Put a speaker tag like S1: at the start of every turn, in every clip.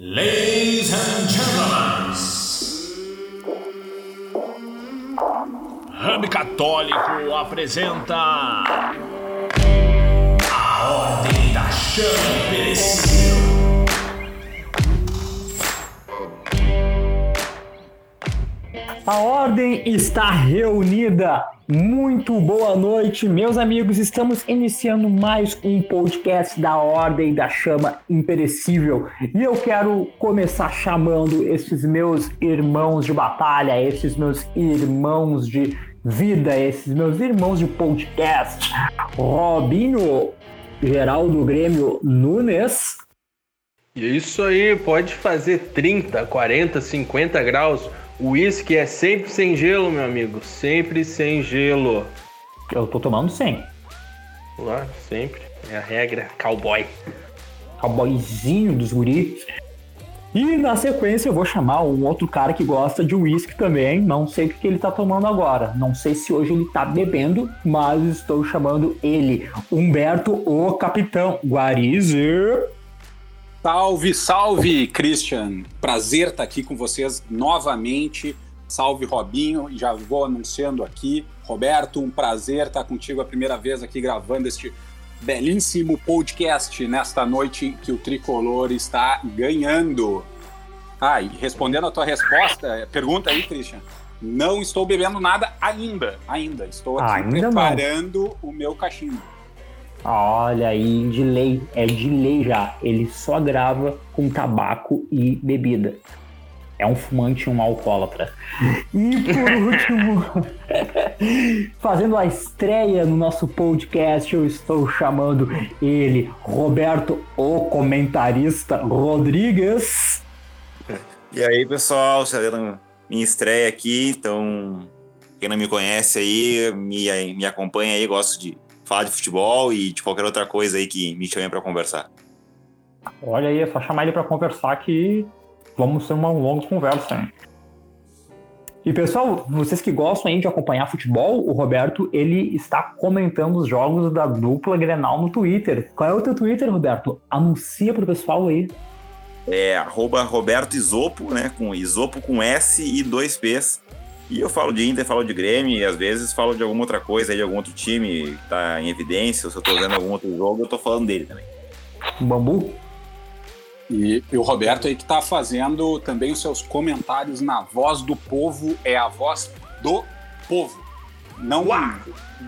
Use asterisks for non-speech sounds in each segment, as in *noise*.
S1: Ladies and gentlemen, Hub Católico apresenta a Ordem da Chama
S2: A ordem está reunida. Muito boa noite, meus amigos. Estamos iniciando mais um podcast da Ordem da Chama Imperecível. E eu quero começar chamando esses meus irmãos de batalha, esses meus irmãos de vida, esses meus irmãos de podcast. Robinho, Geraldo Grêmio Nunes.
S3: E é isso aí, pode fazer 30, 40, 50 graus. O uísque é sempre sem gelo, meu amigo. Sempre sem gelo.
S2: Eu tô tomando 100.
S3: Lá, sempre. É a regra. Cowboy.
S2: Cowboyzinho dos guris. E na sequência eu vou chamar um outro cara que gosta de uísque também. Não sei o que ele tá tomando agora. Não sei se hoje ele tá bebendo, mas estou chamando ele, Humberto, o Capitão Guarize.
S4: Salve, salve, Christian. Prazer estar aqui com vocês novamente. Salve, Robinho. Já vou anunciando aqui. Roberto, um prazer estar contigo a primeira vez aqui gravando este belíssimo podcast nesta noite que o Tricolor está ganhando. Ah, e respondendo a tua resposta, pergunta aí, Christian. Não estou bebendo nada ainda, ainda. Estou aqui
S2: Ainda não.
S4: preparando o meu cachimbo.
S2: Olha aí, de lei, é de lei já. Ele só grava com tabaco e bebida. É um fumante e um alcoólatra. E por último, *laughs* fazendo a estreia no nosso podcast, eu estou chamando ele, Roberto, o comentarista Rodrigues.
S5: E aí, pessoal, fazendo minha estreia aqui, então, quem não me conhece aí, me, me acompanha aí, gosto de falar de futebol e de qualquer outra coisa aí que me chame para conversar.
S2: Olha aí, é só chamar ele para conversar que vamos ter uma longa conversa. Hein? E pessoal, vocês que gostam aí de acompanhar futebol, o Roberto ele está comentando os jogos da dupla Grenal no Twitter. Qual é o teu Twitter, Roberto? Anuncia pro pessoal aí.
S5: É arroba Roberto Isopo, né? Com Isopo com S e dois P's. E eu falo de Inter, falo de Grêmio, e às vezes falo de alguma outra coisa aí, de algum outro time que tá em evidência, ou se eu tô vendo algum outro jogo, eu tô falando dele também.
S2: Bambu?
S4: E, e o Roberto aí que está fazendo também os seus comentários na voz do povo, é a voz do povo. Não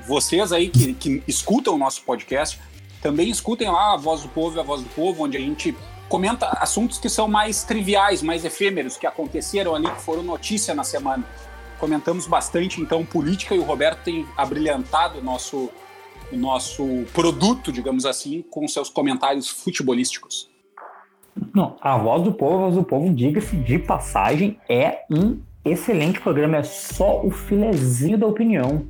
S4: vocês aí que, que escutam o nosso podcast, também escutem lá a voz do povo e a voz do povo, onde a gente comenta assuntos que são mais triviais, mais efêmeros, que aconteceram ali, que foram notícia na semana. Comentamos bastante, então, política e o Roberto tem abrilhantado o nosso, o nosso produto, digamos assim, com seus comentários futebolísticos.
S2: Não, a voz do povo, a voz do povo, diga-se de passagem, é um excelente programa, é só o filezinho da opinião.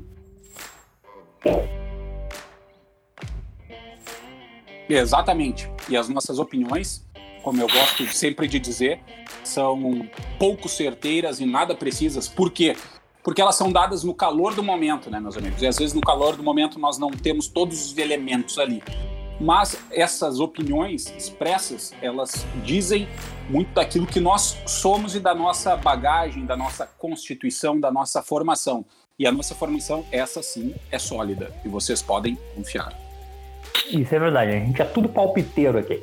S4: Exatamente. E as nossas opiniões, como eu gosto sempre de dizer, são pouco certeiras e nada precisas. Por quê? Porque elas são dadas no calor do momento, né, meus amigos? E às vezes no calor do momento nós não temos todos os elementos ali. Mas essas opiniões expressas, elas dizem muito daquilo que nós somos e da nossa bagagem, da nossa constituição, da nossa formação. E a nossa formação, essa sim, é sólida. E vocês podem confiar.
S2: Isso é verdade, a gente é tudo palpiteiro aqui.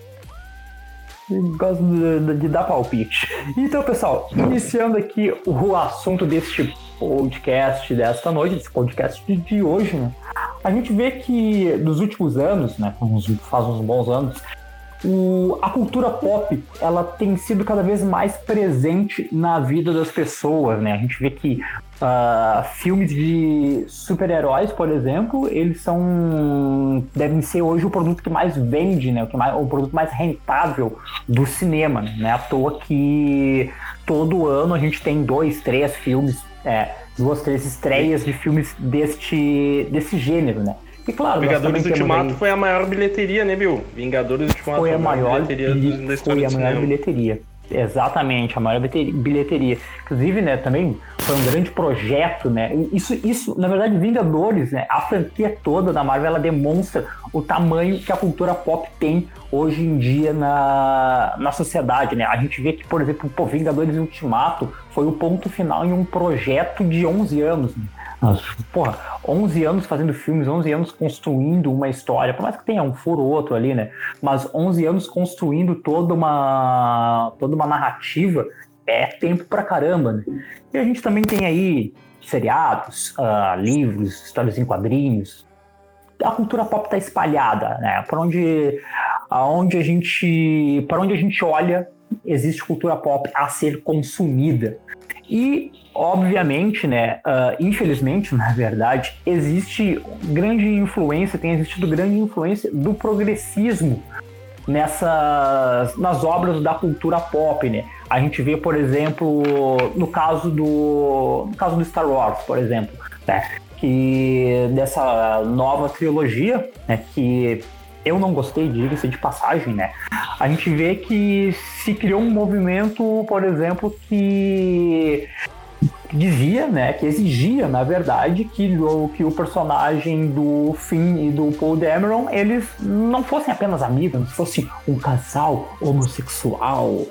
S2: Gosto de, de dar palpite. Então, pessoal, iniciando aqui o assunto deste podcast desta noite, desse podcast de, hoje, né? A gente vê que nos últimos anos, né, faz uns bons anos, o, a cultura pop ela tem sido cada vez mais presente na vida das pessoas, né? A gente vê que uh, filmes de super-heróis, por exemplo, eles são devem ser hoje o produto que mais vende, né? O, que mais, o produto mais rentável do cinema, né? À toa que todo ano a gente tem dois, três filmes, é, duas, três estreias de filmes deste, desse gênero, né? E claro,
S3: Vingadores Ultimato
S2: aí-
S3: foi a maior bilheteria, né, Bill? Vingadores Ultimato
S2: foi a maior,
S3: bilheteria
S2: foi a maior bilheteria. Exatamente, a maior bilhete- bilheteria. Inclusive, né, também foi um grande projeto, né? Isso, isso na verdade, Vingadores, né? A franquia toda da Marvel, ela demonstra o tamanho que a cultura pop tem hoje em dia na, na sociedade, né? A gente vê que, por exemplo, pô, Vingadores Ultimato foi o ponto final em um projeto de 11 anos, né? Porra, 11 anos fazendo filmes, 11 anos construindo uma história, por mais que tenha um furo ou outro ali, né? Mas 11 anos construindo toda uma, toda uma narrativa é tempo pra caramba, né? E a gente também tem aí seriados, ah, livros, histórias em quadrinhos. A cultura pop tá espalhada, né? Por onde, aonde a gente, para onde a gente olha, existe cultura pop a ser consumida. E, obviamente, né, ah, infelizmente, *laughs* na verdade, existe grande influência, tem existido grande influência do progressismo nessas nas obras da cultura pop, né? A gente vê, por exemplo, no caso do no caso do Star Wars, por exemplo, né? Que dessa nova trilogia, né, que eu não gostei, diga-se de passagem, né? A gente vê que se criou um movimento, por exemplo, que dizia, né, que exigia, na verdade, que o, que o personagem do Finn e do Paul Dameron, eles não fossem apenas amigos, não fossem um casal homossexual.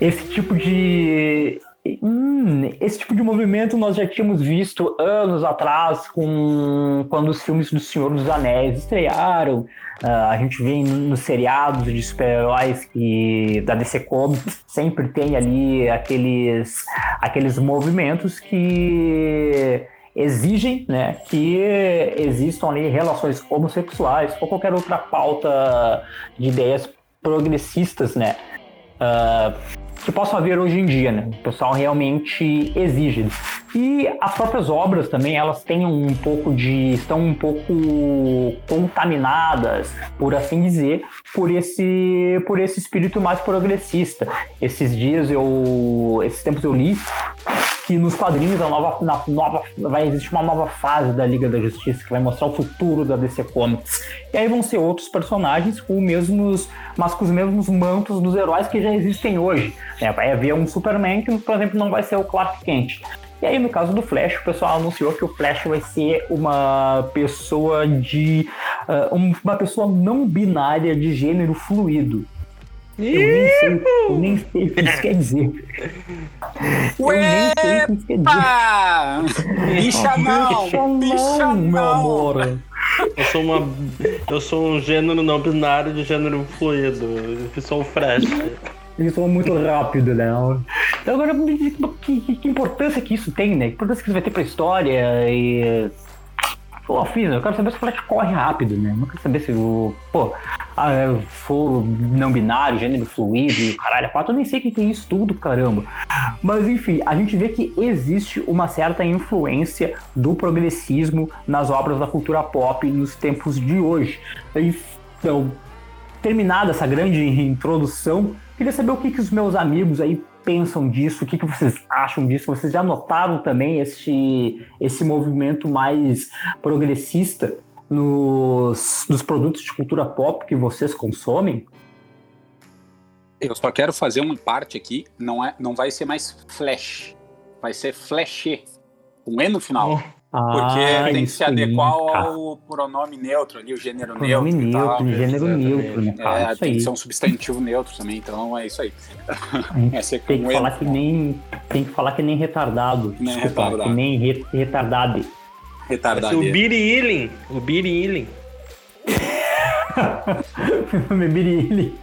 S2: Esse tipo de Hum, esse tipo de movimento nós já tínhamos visto anos atrás, com quando os filmes do Senhor dos Anéis estrearam. Ah, a gente vê nos seriados de super-heróis que da DC Comics sempre tem ali aqueles, aqueles movimentos que exigem né, que existam ali relações homossexuais ou qualquer outra pauta de ideias progressistas, né? ah, que possam haver hoje em dia, né? O pessoal realmente exige. E as próprias obras também, elas têm um pouco de. estão um pouco contaminadas, por assim dizer, por esse, por esse espírito mais progressista. Esses dias eu. esses tempos eu li que nos quadrinhos a nova, na nova, vai existir uma nova fase da Liga da Justiça que vai mostrar o futuro da DC Comics. E aí vão ser outros personagens com os mesmos, mas com os mesmos mantos dos heróis que já existem hoje. né? vai haver um Superman que, por exemplo, não vai ser o Clark Kent. E aí, no caso do Flash, o pessoal anunciou que o Flash vai ser uma pessoa de. um- uma pessoa não binária de gênero fluido. Eu nem, sei, eu nem sei o que isso quer dizer. Eu nem sei o que isso quer dizer.
S4: Ah, bicha não, bicha
S2: meu
S4: não.
S2: amor.
S3: Eu sou uma. Eu sou um gênero não binário de gênero fluido. Eu sou um fresh.
S2: Eles são muito rápido, né? Então, agora, que, que- importância que isso tem, né? Que importância que isso vai ter pra história e. Pô, eu quero saber se o Flash corre rápido, né? Não quero saber se o. Pô, ah, for não binário, gênero fluido, caralho, quatro, eu nem sei o que é isso tudo, caramba. Mas enfim, a gente vê que existe uma certa influência do progressismo nas obras da cultura pop nos tempos de hoje. Então, terminada essa grande introdução, queria saber o que, que os meus amigos aí pensam disso, o que, que vocês acham disso. Vocês já notaram também esse, esse movimento mais progressista nos, nos produtos de cultura pop que vocês consomem?
S4: Eu só quero fazer uma parte aqui, não, é, não vai ser mais flash, vai ser flash, com E no final. Porque
S2: Ah,
S4: tem que se
S2: aí,
S4: adequar
S2: cara.
S4: ao pronome neutro ali, o gênero
S2: Pronome
S4: neutro. e tal.
S2: neutro, gênero
S3: exatamente.
S2: neutro, né, cara?
S4: É,
S2: isso
S4: tem
S2: aí.
S4: que ser um substantivo neutro também, então é isso aí. *laughs* É
S2: Tem que falar que nem tem que falar que nem retardado.
S4: nem
S2: Desculpa,
S4: retardado.
S2: que nem re- retardado.
S4: Retardado.
S3: o Beery Ealing. O Beery Ealing.
S2: Bebiri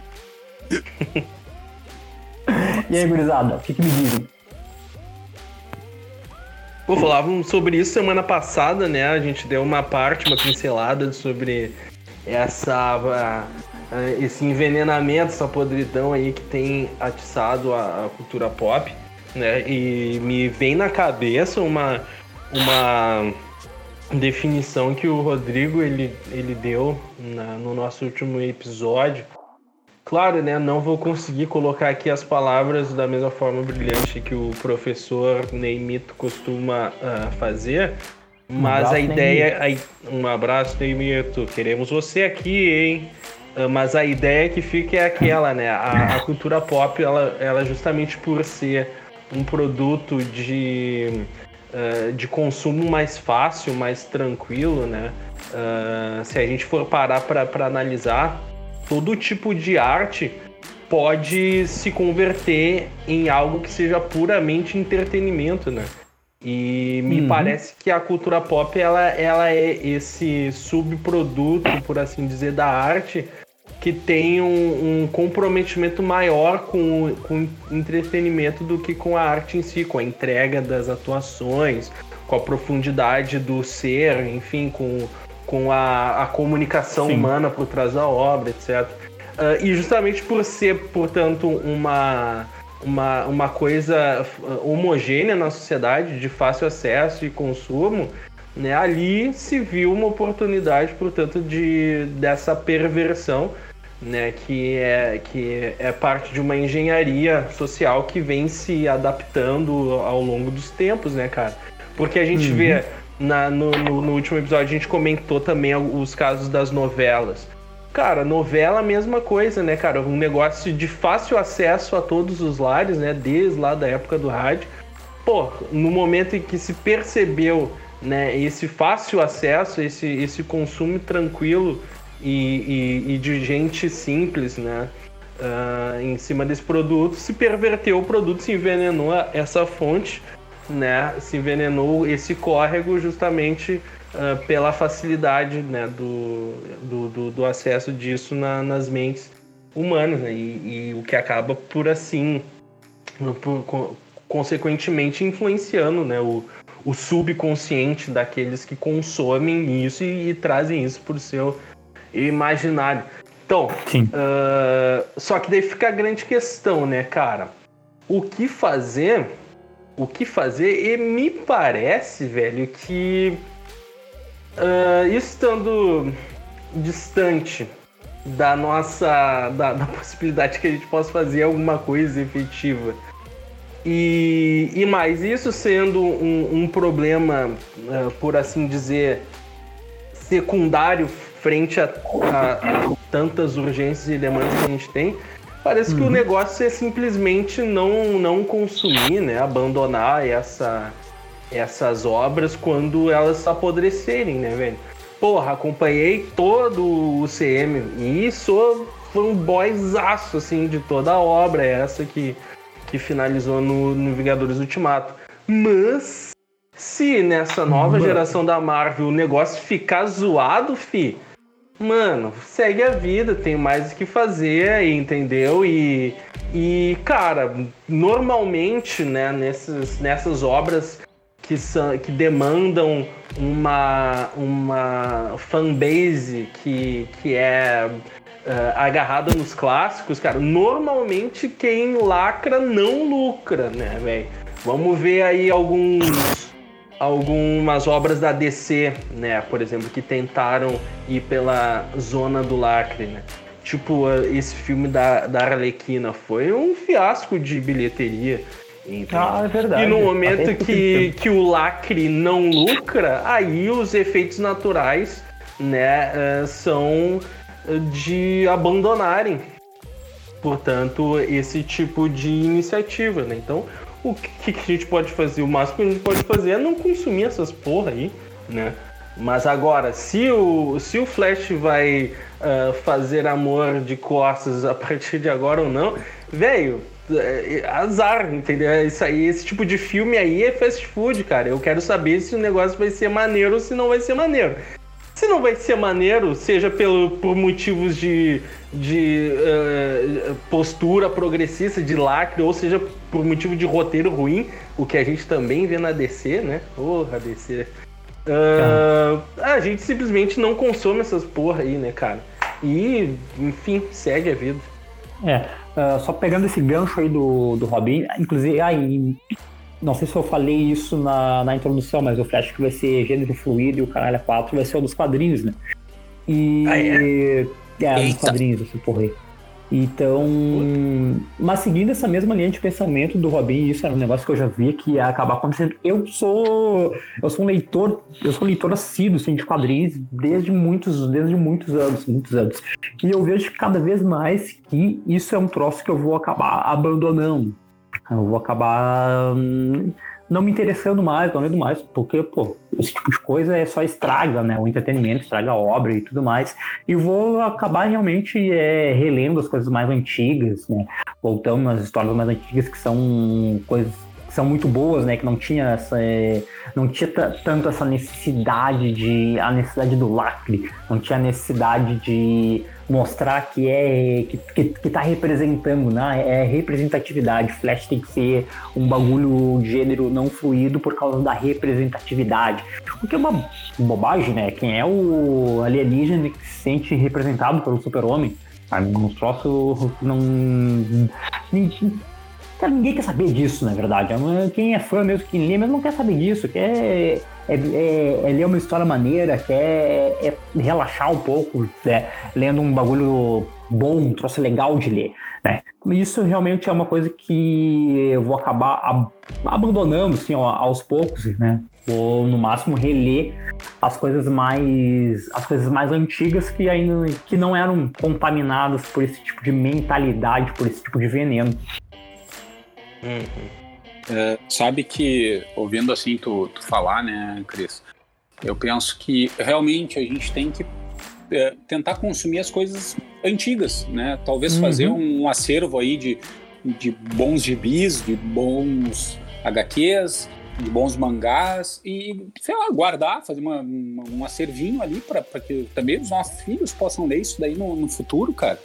S2: E aí, gurizada, o que, que me dizem?
S3: Pô, falavam sobre isso semana passada, né? A gente deu uma parte, uma pincelada sobre essa, esse envenenamento, essa podridão aí que tem atiçado a, a cultura pop, né? E me vem na cabeça uma, uma definição que o Rodrigo ele, ele deu na- no nosso último episódio. Claro, né? Não vou conseguir colocar aqui as palavras da mesma forma brilhante que o professor Neymito costuma ah, fazer, mas
S2: abraço,
S3: a ideia. a- um abraço, Neymito. Queremos você aqui, hein? Uh, mas a ideia que fica é aquela, né? A, a, cultura pop, ela, ela justamente por ser um produto de, uh, de consumo mais fácil, mais tranquilo, né? Uh, se a gente for parar para analisar, todo tipo de arte pode se converter em algo que seja puramente entretenimento, né? E me uhum. parece que a cultura pop ela, ela é esse subproduto, por assim dizer, da arte que tem um, um comprometimento maior com, com entretenimento do que com a arte em si, com a entrega das atuações, com a profundidade do ser, enfim, com, com a, a comunicação Sim. humana por trás da obra, etc. Uh, e justamente por ser, portanto, uma uma, uma coisa homogênea na sociedade, de fácil acesso e consumo, né, ali se viu uma oportunidade, portanto, de, dessa perversão, né, que, é, que é parte de uma engenharia social que vem se adaptando ao longo dos tempos, né, cara? Porque a gente uhum. vê, na, no, no, no último episódio, a gente comentou também os casos das novelas. Cara, novela a mesma coisa, né, cara? Um negócio de fácil acesso a todos os lares, né? Desde lá da época do rádio. Pô, no momento em que se percebeu né, esse fácil acesso, esse, esse consumo tranquilo e, e, e de gente simples, né? Uh, em cima desse produto, se perverteu o produto, se envenenou essa fonte, né? Se envenenou esse córrego justamente uh, pela facilidade né, do, do, do, do acesso disso na, nas mentes humanas, né? e, e, o que acaba por assim, por, consequentemente influenciando né, o, o subconsciente daqueles que consomem isso e, e trazem isso por seu imaginário. Então, uh, só que daí fica a grande questão, né, cara? O que fazer? O que fazer? E me parece, velho, que Uh, estando distante da nossa da, da, *laughs* possibilidade que a gente possa fazer alguma coisa efetiva e, e mais isso sendo um, um problema uh, por assim dizer secundário frente a, a, a, tantas urgências e demandas que a gente tem parece uhum. que o uhum. negócio é simplesmente não não consumir né abandonar essa essas obras quando elas apodrecerem, né, velho? Porra, acompanhei todo o CM e sou fanboyzaço, assim, de toda a obra essa que, que finalizou no, no Vingadores Ultimato. Mas, se nessa nova mano. geração da Marvel o negócio ficar zoado, fi, mano, segue a vida, tem mais o que fazer, entendeu? E, e cara, normalmente, né, nessas, nessas obras que, são, que demandam uma, uma fanbase que, que é uh, agarrada nos clássicos, cara, normalmente quem lacra não lucra, né, velho? Vamos ver aí alguns algumas obras da DC, né, por exemplo, que tentaram ir pela zona do lacre, né? Tipo, esse filme da, da Arlequina foi um fiasco de bilheteria.
S2: Então, ah, é verdade.
S3: E no momento que, que o lacre não lucra, aí os efeitos naturais né, eh, são de abandonarem, portanto, esse tipo de iniciativa. Né? Então, o que, que a gente pode fazer? O máximo que a gente pode fazer é não consumir essas porra aí, né? Mas agora, se o, se o Flash vai uh, fazer amor de costas a partir de agora ou não, velho, é, azar, entendeu? É isso aí, esse tipo de filme aí é fast food, cara. Eu quero saber se o negócio vai ser maneiro ou se não vai ser maneiro. Se não vai ser maneiro, seja pelo, por motivos de, de uh, postura progressista, de lacre, ou seja por motivo de roteiro ruim, o que a gente também vê na DC, né? Porra, DC. Uh, a gente simplesmente não consome essas porra aí, né, cara? E, enfim, segue a vida.
S2: É, Uh, só pegando esse gancho aí do, do Robin, inclusive, aí, não sei se eu falei isso na, na introdução, mas o Flash que vai ser gênero fluido e o Caralho 4 vai ser o dos quadrinhos, né? E. Ah, é? É, dos quadrinhos, esse porra aí. Então, mas seguindo essa mesma linha de pensamento do Robin, isso era um negócio que eu já vi que ia acabar acontecendo. Eu sou, eu sou um leitor, eu sou um leitor assíduo assim, de quadrinhos desde muitos, desde muitos anos, muitos anos. E eu vejo cada vez mais que isso é um troço que eu vou acabar abandonando. Eu vou acabar hum, não me interessando mais, não lendo mais, porque, pô, esse tipo de coisa é só estraga, né? O entretenimento estraga a obra e tudo mais. E vou acabar realmente é, relendo as coisas mais antigas, né? Voltando nas histórias mais antigas que são coisas que são muito boas, né? Que não tinha essa, é, não tinha tanto essa necessidade de a necessidade do lacre, não tinha a necessidade de mostrar que é que, que, que tá representando, né? É representatividade. Flash tem que ser um bagulho de gênero não fluido por causa da representatividade. O que é uma bobagem, né? Quem é o alienígena que se sente representado pelo super-homem? Um troço não. Ninguém, ninguém quer saber disso, na verdade. Quem é fã mesmo, quem lê mesmo não quer saber disso. Quer é, é, é ler uma história maneira, quer é relaxar um pouco, né? lendo um bagulho bom, um troço legal de ler. Né? Isso realmente é uma coisa que eu vou acabar ab abandonando assim, ó, aos poucos, né? Vou no máximo reler as coisas mais as coisas mais antigas que ainda que não eram contaminadas por esse tipo de mentalidade, por esse tipo de veneno.
S4: Uhum. É, sabe que, ouvindo assim tu, tu falar, né, Cris, eu penso que realmente a gente tem que é, tentar consumir as coisas antigas, né? Talvez uhum. fazer um acervo aí de, de bons gibis, de bons HQs, de bons mangás e, sei lá, guardar, fazer uma, uma um acervinho ali para que também os nossos filhos possam ler isso daí no, no futuro, cara.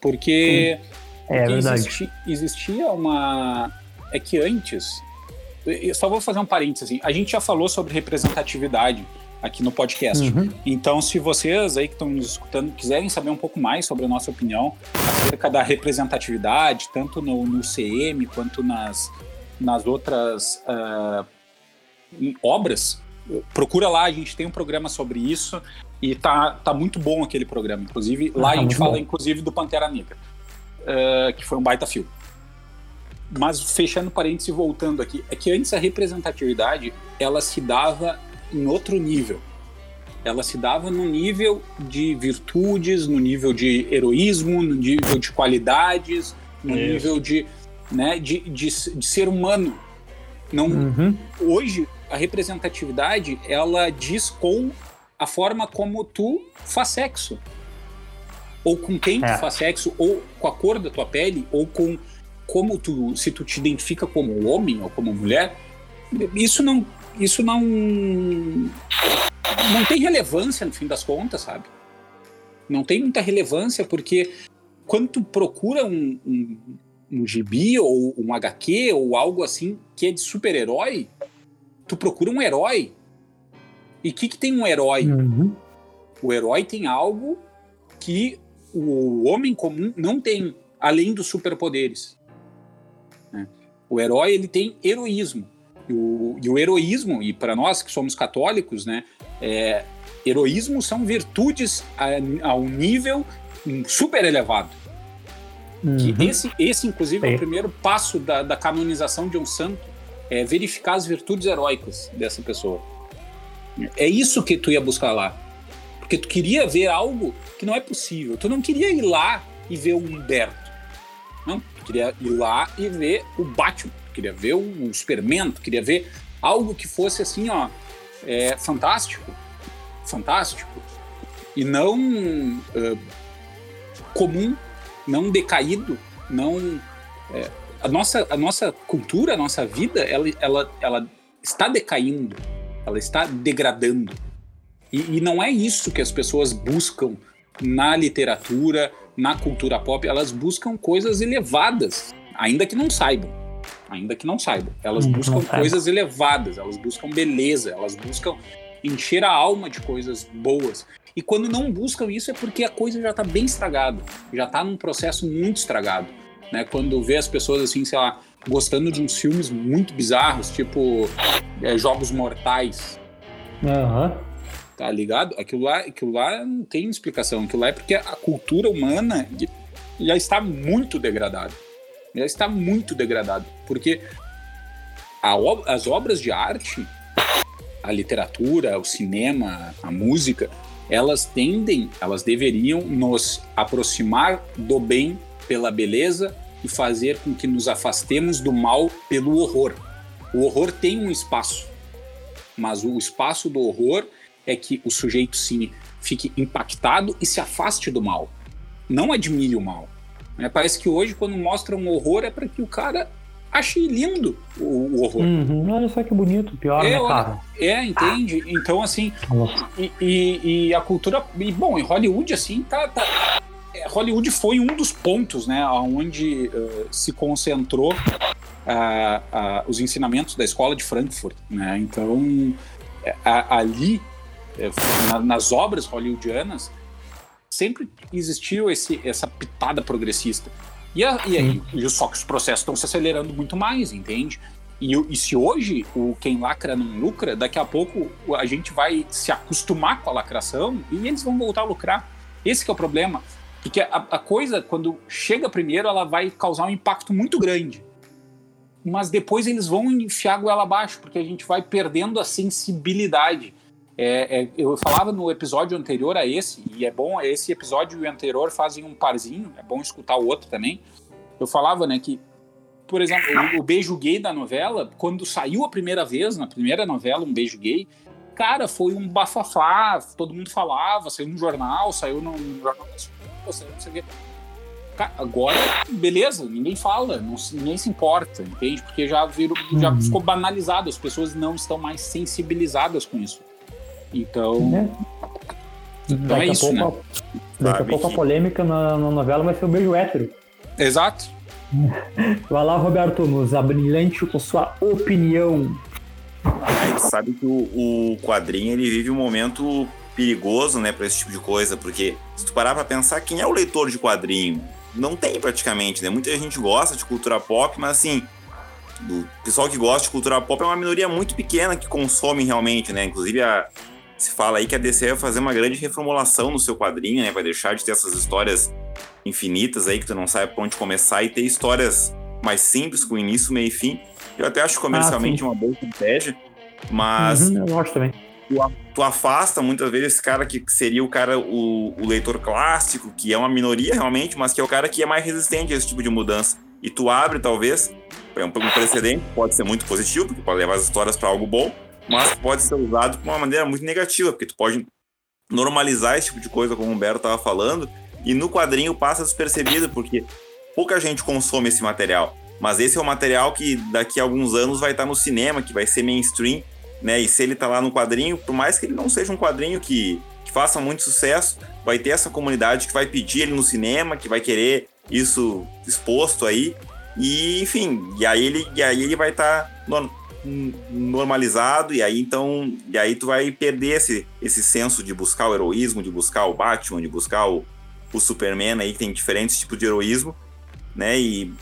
S4: Porque,
S2: é, porque
S4: existia, existia uma, é que antes. Eu só vou fazer um parênteses assim. A gente já falou sobre representatividade aqui no podcast. Uhum. Então, se vocês aí que estão nos escutando quiserem saber um pouco mais sobre a nossa opinião acerca da representatividade, tanto no, no CM quanto nas, nas outras uh, obras, procura lá, a gente tem um programa sobre isso e tá, tá muito bom aquele programa. Inclusive, lá ah, a gente fala bom. inclusive do Pantera Negra, uh, que foi um baita filme mas fechando parênteses e voltando aqui, é que antes a representatividade ela se dava em outro nível. Ela se dava no nível de virtudes, no nível de heroísmo, no nível de qualidades, no Isso. nível de, né, de, de, de, ser humano. Não, uhum. Hoje, a representatividade, ela diz com a forma como tu faz sexo. Ou com quem é. tu faz sexo, ou com a cor da tua pele, ou com como tu, se tu te identifica como homem ou como mulher, isso não, isso não, não tem relevância no fim das contas, sabe? Não tem muita relevância porque quando tu procura um, um, um gibi ou um HQ ou algo assim que é de super-herói, tu procura um herói. E o que, que tem um herói? Uhum. O herói tem algo que o homem comum não tem, além dos superpoderes. O herói ele tem heroísmo. E o, e o heroísmo, e para nós que somos católicos, né, é, heroísmo são virtudes a, a um nível super elevado. Uhum. Que esse, esse, inclusive, é. é o primeiro passo da, da canonização de um santo, é verificar as virtudes heróicas dessa pessoa. É isso que tu ia buscar lá. Porque tu queria ver algo que não é possível. Tu não queria ir lá e ver o Humberto. Queria ir lá e ver o Batman, queria ver o Superman, queria ver algo que fosse assim, ó, é, fantástico, fantástico, e não uh, comum, não decaído, não é, a nossa a nossa cultura, a nossa vida, ela ela, ela está decaindo, ela está degradando, e, e não é isso que as pessoas buscam na literatura, na cultura pop, elas buscam coisas elevadas, ainda que não saibam. Ainda que não saibam. Elas buscam coisas elevadas, elas buscam beleza, elas buscam encher a alma de coisas boas. E quando não buscam isso é porque a coisa já está bem estragada, já está num processo muito estragado. Né? Quando vê as pessoas assim, sei lá, gostando de uns filmes muito bizarros, tipo é, Jogos Mortais.
S2: Aham. Uhum
S4: tá ligado? Aquilo lá, aquilo lá não tem explicação. Aquilo lá é porque a cultura humana já está muito degradado. Já está muito degradado. Porque a as obras de arte, a literatura, o cinema, a música, elas tendem, elas deveriam nos aproximar do bem pela beleza e fazer com que nos afastemos do mal pelo horror. O horror tem um espaço, mas o espaço do horror é que o sujeito sim fique impactado e se afaste do mal, não admire o mal. né? Parece que hoje, quando mostra um horror, é para que o cara ache lindo o, o horror.
S2: Uhum, olha só que bonito, pior,
S4: É,
S2: né, cara?
S4: É, entende? Então, assim, e, e- e a cultura. E, bom, em Hollywood, assim, tá. tá- é, Hollywood foi um dos pontos, né, onde eh, se concentrou ah, ah, os ensinamentos da escola de Frankfurt, né? Então, é, ali, nas obras hollywoodianas, sempre existiu esse, essa pitada progressista. E, a- e aí, e só que os processos estão se acelerando muito mais, entende? E, e se hoje o quem lacra não lucra, daqui a pouco a gente vai se acostumar com a lacração e eles vão voltar a lucrar. Esse é o problema. Porque a, a coisa, quando chega primeiro, ela vai causar um impacto muito grande. Mas depois eles vão enfiar a goela abaixo, porque a gente vai perdendo a sensibilidade. É, é, eu falava no episódio anterior a esse, e é bom, esse episódio e o anterior fazem um parzinho, é bom escutar o outro também. Eu falava, né, que por exemplo, o, o beijo gay da novela, quando saiu a primeira vez, na primeira novela, um beijo gay, cara, foi um bafafá, todo mundo falava, saiu no jornal, saiu no, no jornal saiu não sei o quê. Agora, beleza, ninguém fala, não se- ninguém se importa, entende? Porque já virou, já
S2: Uhum.
S4: ficou banalizado, as pessoas não estão mais sensibilizadas com isso. Então,
S2: Né? Daqui,
S4: é
S2: a
S4: isso,
S2: pouco,
S4: né?
S2: a- daqui a pouco a polêmica na, na novela vai ser o beijo hétero.
S4: exato. *laughs*
S2: Vai lá, Roberto, nos abrilhante com sua opinião.
S5: A gente sabe que o, o quadrinho ele vive um momento perigoso, né, para esse tipo de coisa, porque se tu parar pra pensar, quem é o leitor de quadrinho? Não tem praticamente, né? Muita gente gosta de cultura pop, mas assim, o pessoal que gosta de cultura pop é uma minoria muito pequena que consome realmente, né? Inclusive a- se fala aí que a DC vai fazer uma grande reformulação no seu quadrinho, né? Vai deixar de ter essas histórias infinitas aí que tu não sabe por onde começar e ter histórias mais simples, com início, meio e fim. Eu até acho comercialmente uma boa estratégia, mas
S2: Uhum, eu gosto também.
S5: tu, tu afasta muitas vezes esse cara que seria o cara, o, o leitor clássico, que é uma minoria realmente, mas que é o cara que é mais resistente a esse tipo de mudança. E tu abre, talvez, é um, um precedente, pode ser muito positivo, porque pode levar as histórias para algo bom, mas pode ser usado de uma maneira muito negativa, porque tu pode normalizar esse tipo de coisa, como o Humberto estava falando, e no quadrinho passa despercebido, porque pouca gente consome esse material. Mas esse é um material que daqui a alguns anos vai estar no cinema, que vai ser mainstream, né? E se ele tá lá no quadrinho, por mais que ele não seja um quadrinho que, que faça muito sucesso, vai ter essa comunidade que vai pedir ele no cinema, que vai querer isso exposto aí. E, enfim, e aí ele, e aí ele vai estar normalizado, e aí então, e aí tu vai perder esse, esse senso de buscar o heroísmo, de buscar o Batman, de buscar o, o Superman aí, que tem diferentes tipos de heroísmo, né? E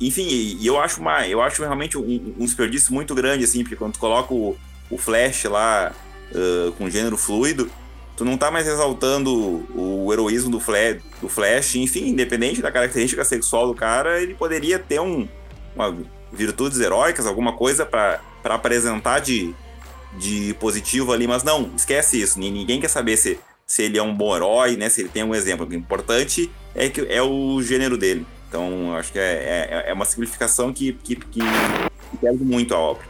S5: enfim, e, e eu acho uma, eu acho realmente um, um desperdício muito grande, assim, porque quando tu coloca o, o Flash lá uh, com gênero fluido, tu não tá mais exaltando o, o heroísmo do Flash, do Flash, enfim, independente da característica sexual do cara, ele poderia ter um, uma virtudes heróicas, alguma coisa para apresentar de, de positivo ali, mas não, esquece isso, ninguém quer saber se, se ele é um bom herói, né, se ele tem um exemplo. O importante é que é o gênero dele. Então, acho que é, é, é uma simplificação que, que, que perde muito a obra.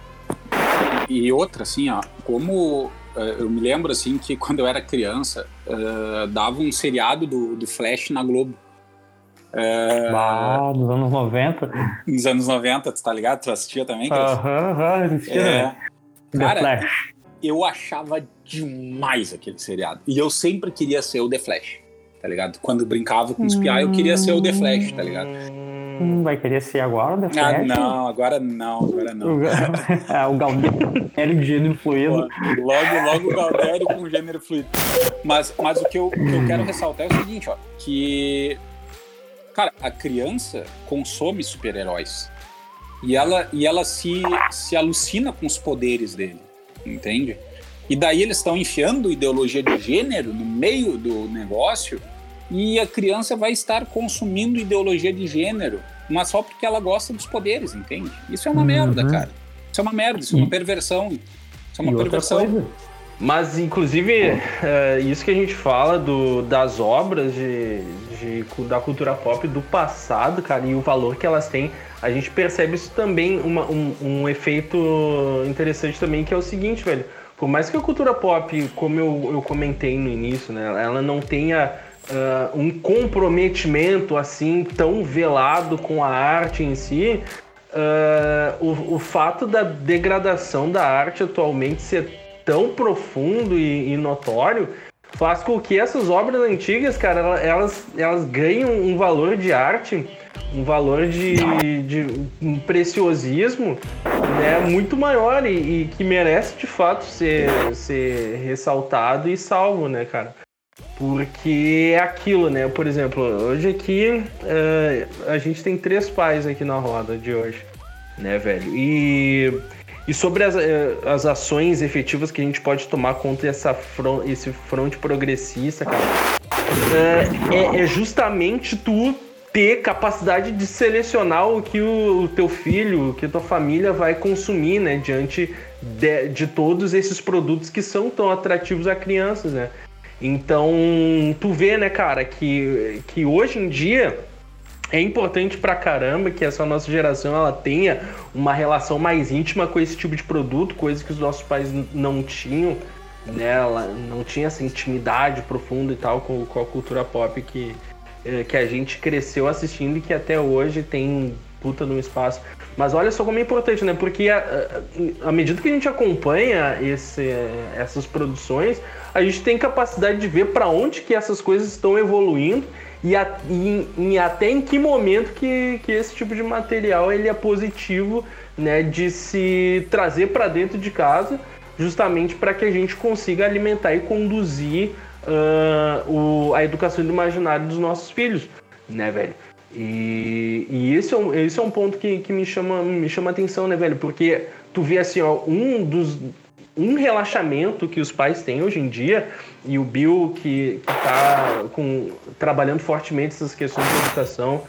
S4: E outra, assim, ó, como eh, eu me lembro, assim, que quando eu era criança, eh, dava um seriado do, do Flash na Globo.
S2: Ah, nos anos 90.
S4: nos anos 90, tu tá ligado? Tu assistia também? Cris?
S2: Aham, aham, existia,
S4: É, cara,
S2: Flash.
S4: eu achava demais aquele seriado. E eu sempre queria ser o The Flash, tá ligado? Quando brincava com os piá, eu queria ser o The Flash, tá ligado?
S2: Hum, vai querer ser agora o The
S4: Ah,
S2: Flash?
S4: não, agora não, agora não.
S2: O, *laughs* é, o Galdério de gênero fluido.
S4: Logo, logo o Galdério com gênero fluido. Mas, mas o, que eu, o que eu quero ressaltar é o seguinte, ó, que cara, a criança consome super-heróis. E ela, e ela se, se alucina com os poderes dele, entende? E daí eles estão enfiando ideologia de gênero no meio do negócio e a criança vai estar consumindo ideologia de gênero, mas só porque ela gosta dos poderes, entende? Isso é uma
S2: Uhum.
S4: merda, cara. Isso é uma merda, isso é uma perversão. Isso é uma
S2: e
S4: perversão.
S3: Mas, inclusive, é, isso que a gente fala do, das obras de, de- da cultura pop do passado, cara, e o valor que elas têm, a gente percebe isso também, uma- um, um efeito interessante também, que é o seguinte, velho. Por mais que a cultura pop, como eu, eu comentei no início, né, ela não tenha ah, um comprometimento assim tão velado com a arte em si, ah, o, o fato da degradação da arte atualmente ser tão profundo e, e notório faz com que essas obras antigas, cara, ela- elas, elas ganham um valor de arte, um valor de, de um preciosismo né, muito maior e, e que merece de fato ser, ser ressaltado e salvo, né, cara? Porque é aquilo, né? Por exemplo, hoje aqui eh, a gente tem três pais aqui na roda de hoje, né, velho? E, e sobre as, eh, as ações efetivas que a gente pode tomar contra essa fron- esse fronte progressista, cara, eh, é, é justamente tu ter capacidade de selecionar o que o, o teu filho, o que a tua família vai consumir, né? Diante de, de todos esses produtos que são tão atrativos a crianças, né? Então, tu vê, né, cara, que, que hoje em dia é importante pra caramba que essa nossa geração ela tenha uma relação mais íntima com esse tipo de produto, coisa que os nossos pais não tinham, né? Ela não tinha essa intimidade profunda e tal com, com a cultura pop que, eh, que a gente cresceu assistindo e que até hoje tem puta no espaço. Mas olha só como é importante, né? Porque à medida que a gente acompanha esse, essas produções, a gente tem capacidade de ver para onde que essas coisas estão evoluindo e, a- e- e até em que momento que, que esse tipo de material ele é positivo, né? De se trazer para dentro de casa, justamente para que a gente consiga alimentar e conduzir ah, o- a educação do imaginário dos nossos filhos, né, velho? E, e esse, é um, esse é um ponto que, que me, chama, me chama atenção, né, velho? Porque tu vê assim, ó, um dos. Um relaxamento que os pais têm hoje em dia, e o Bill que, tá com, trabalhando fortemente essas questões de educação,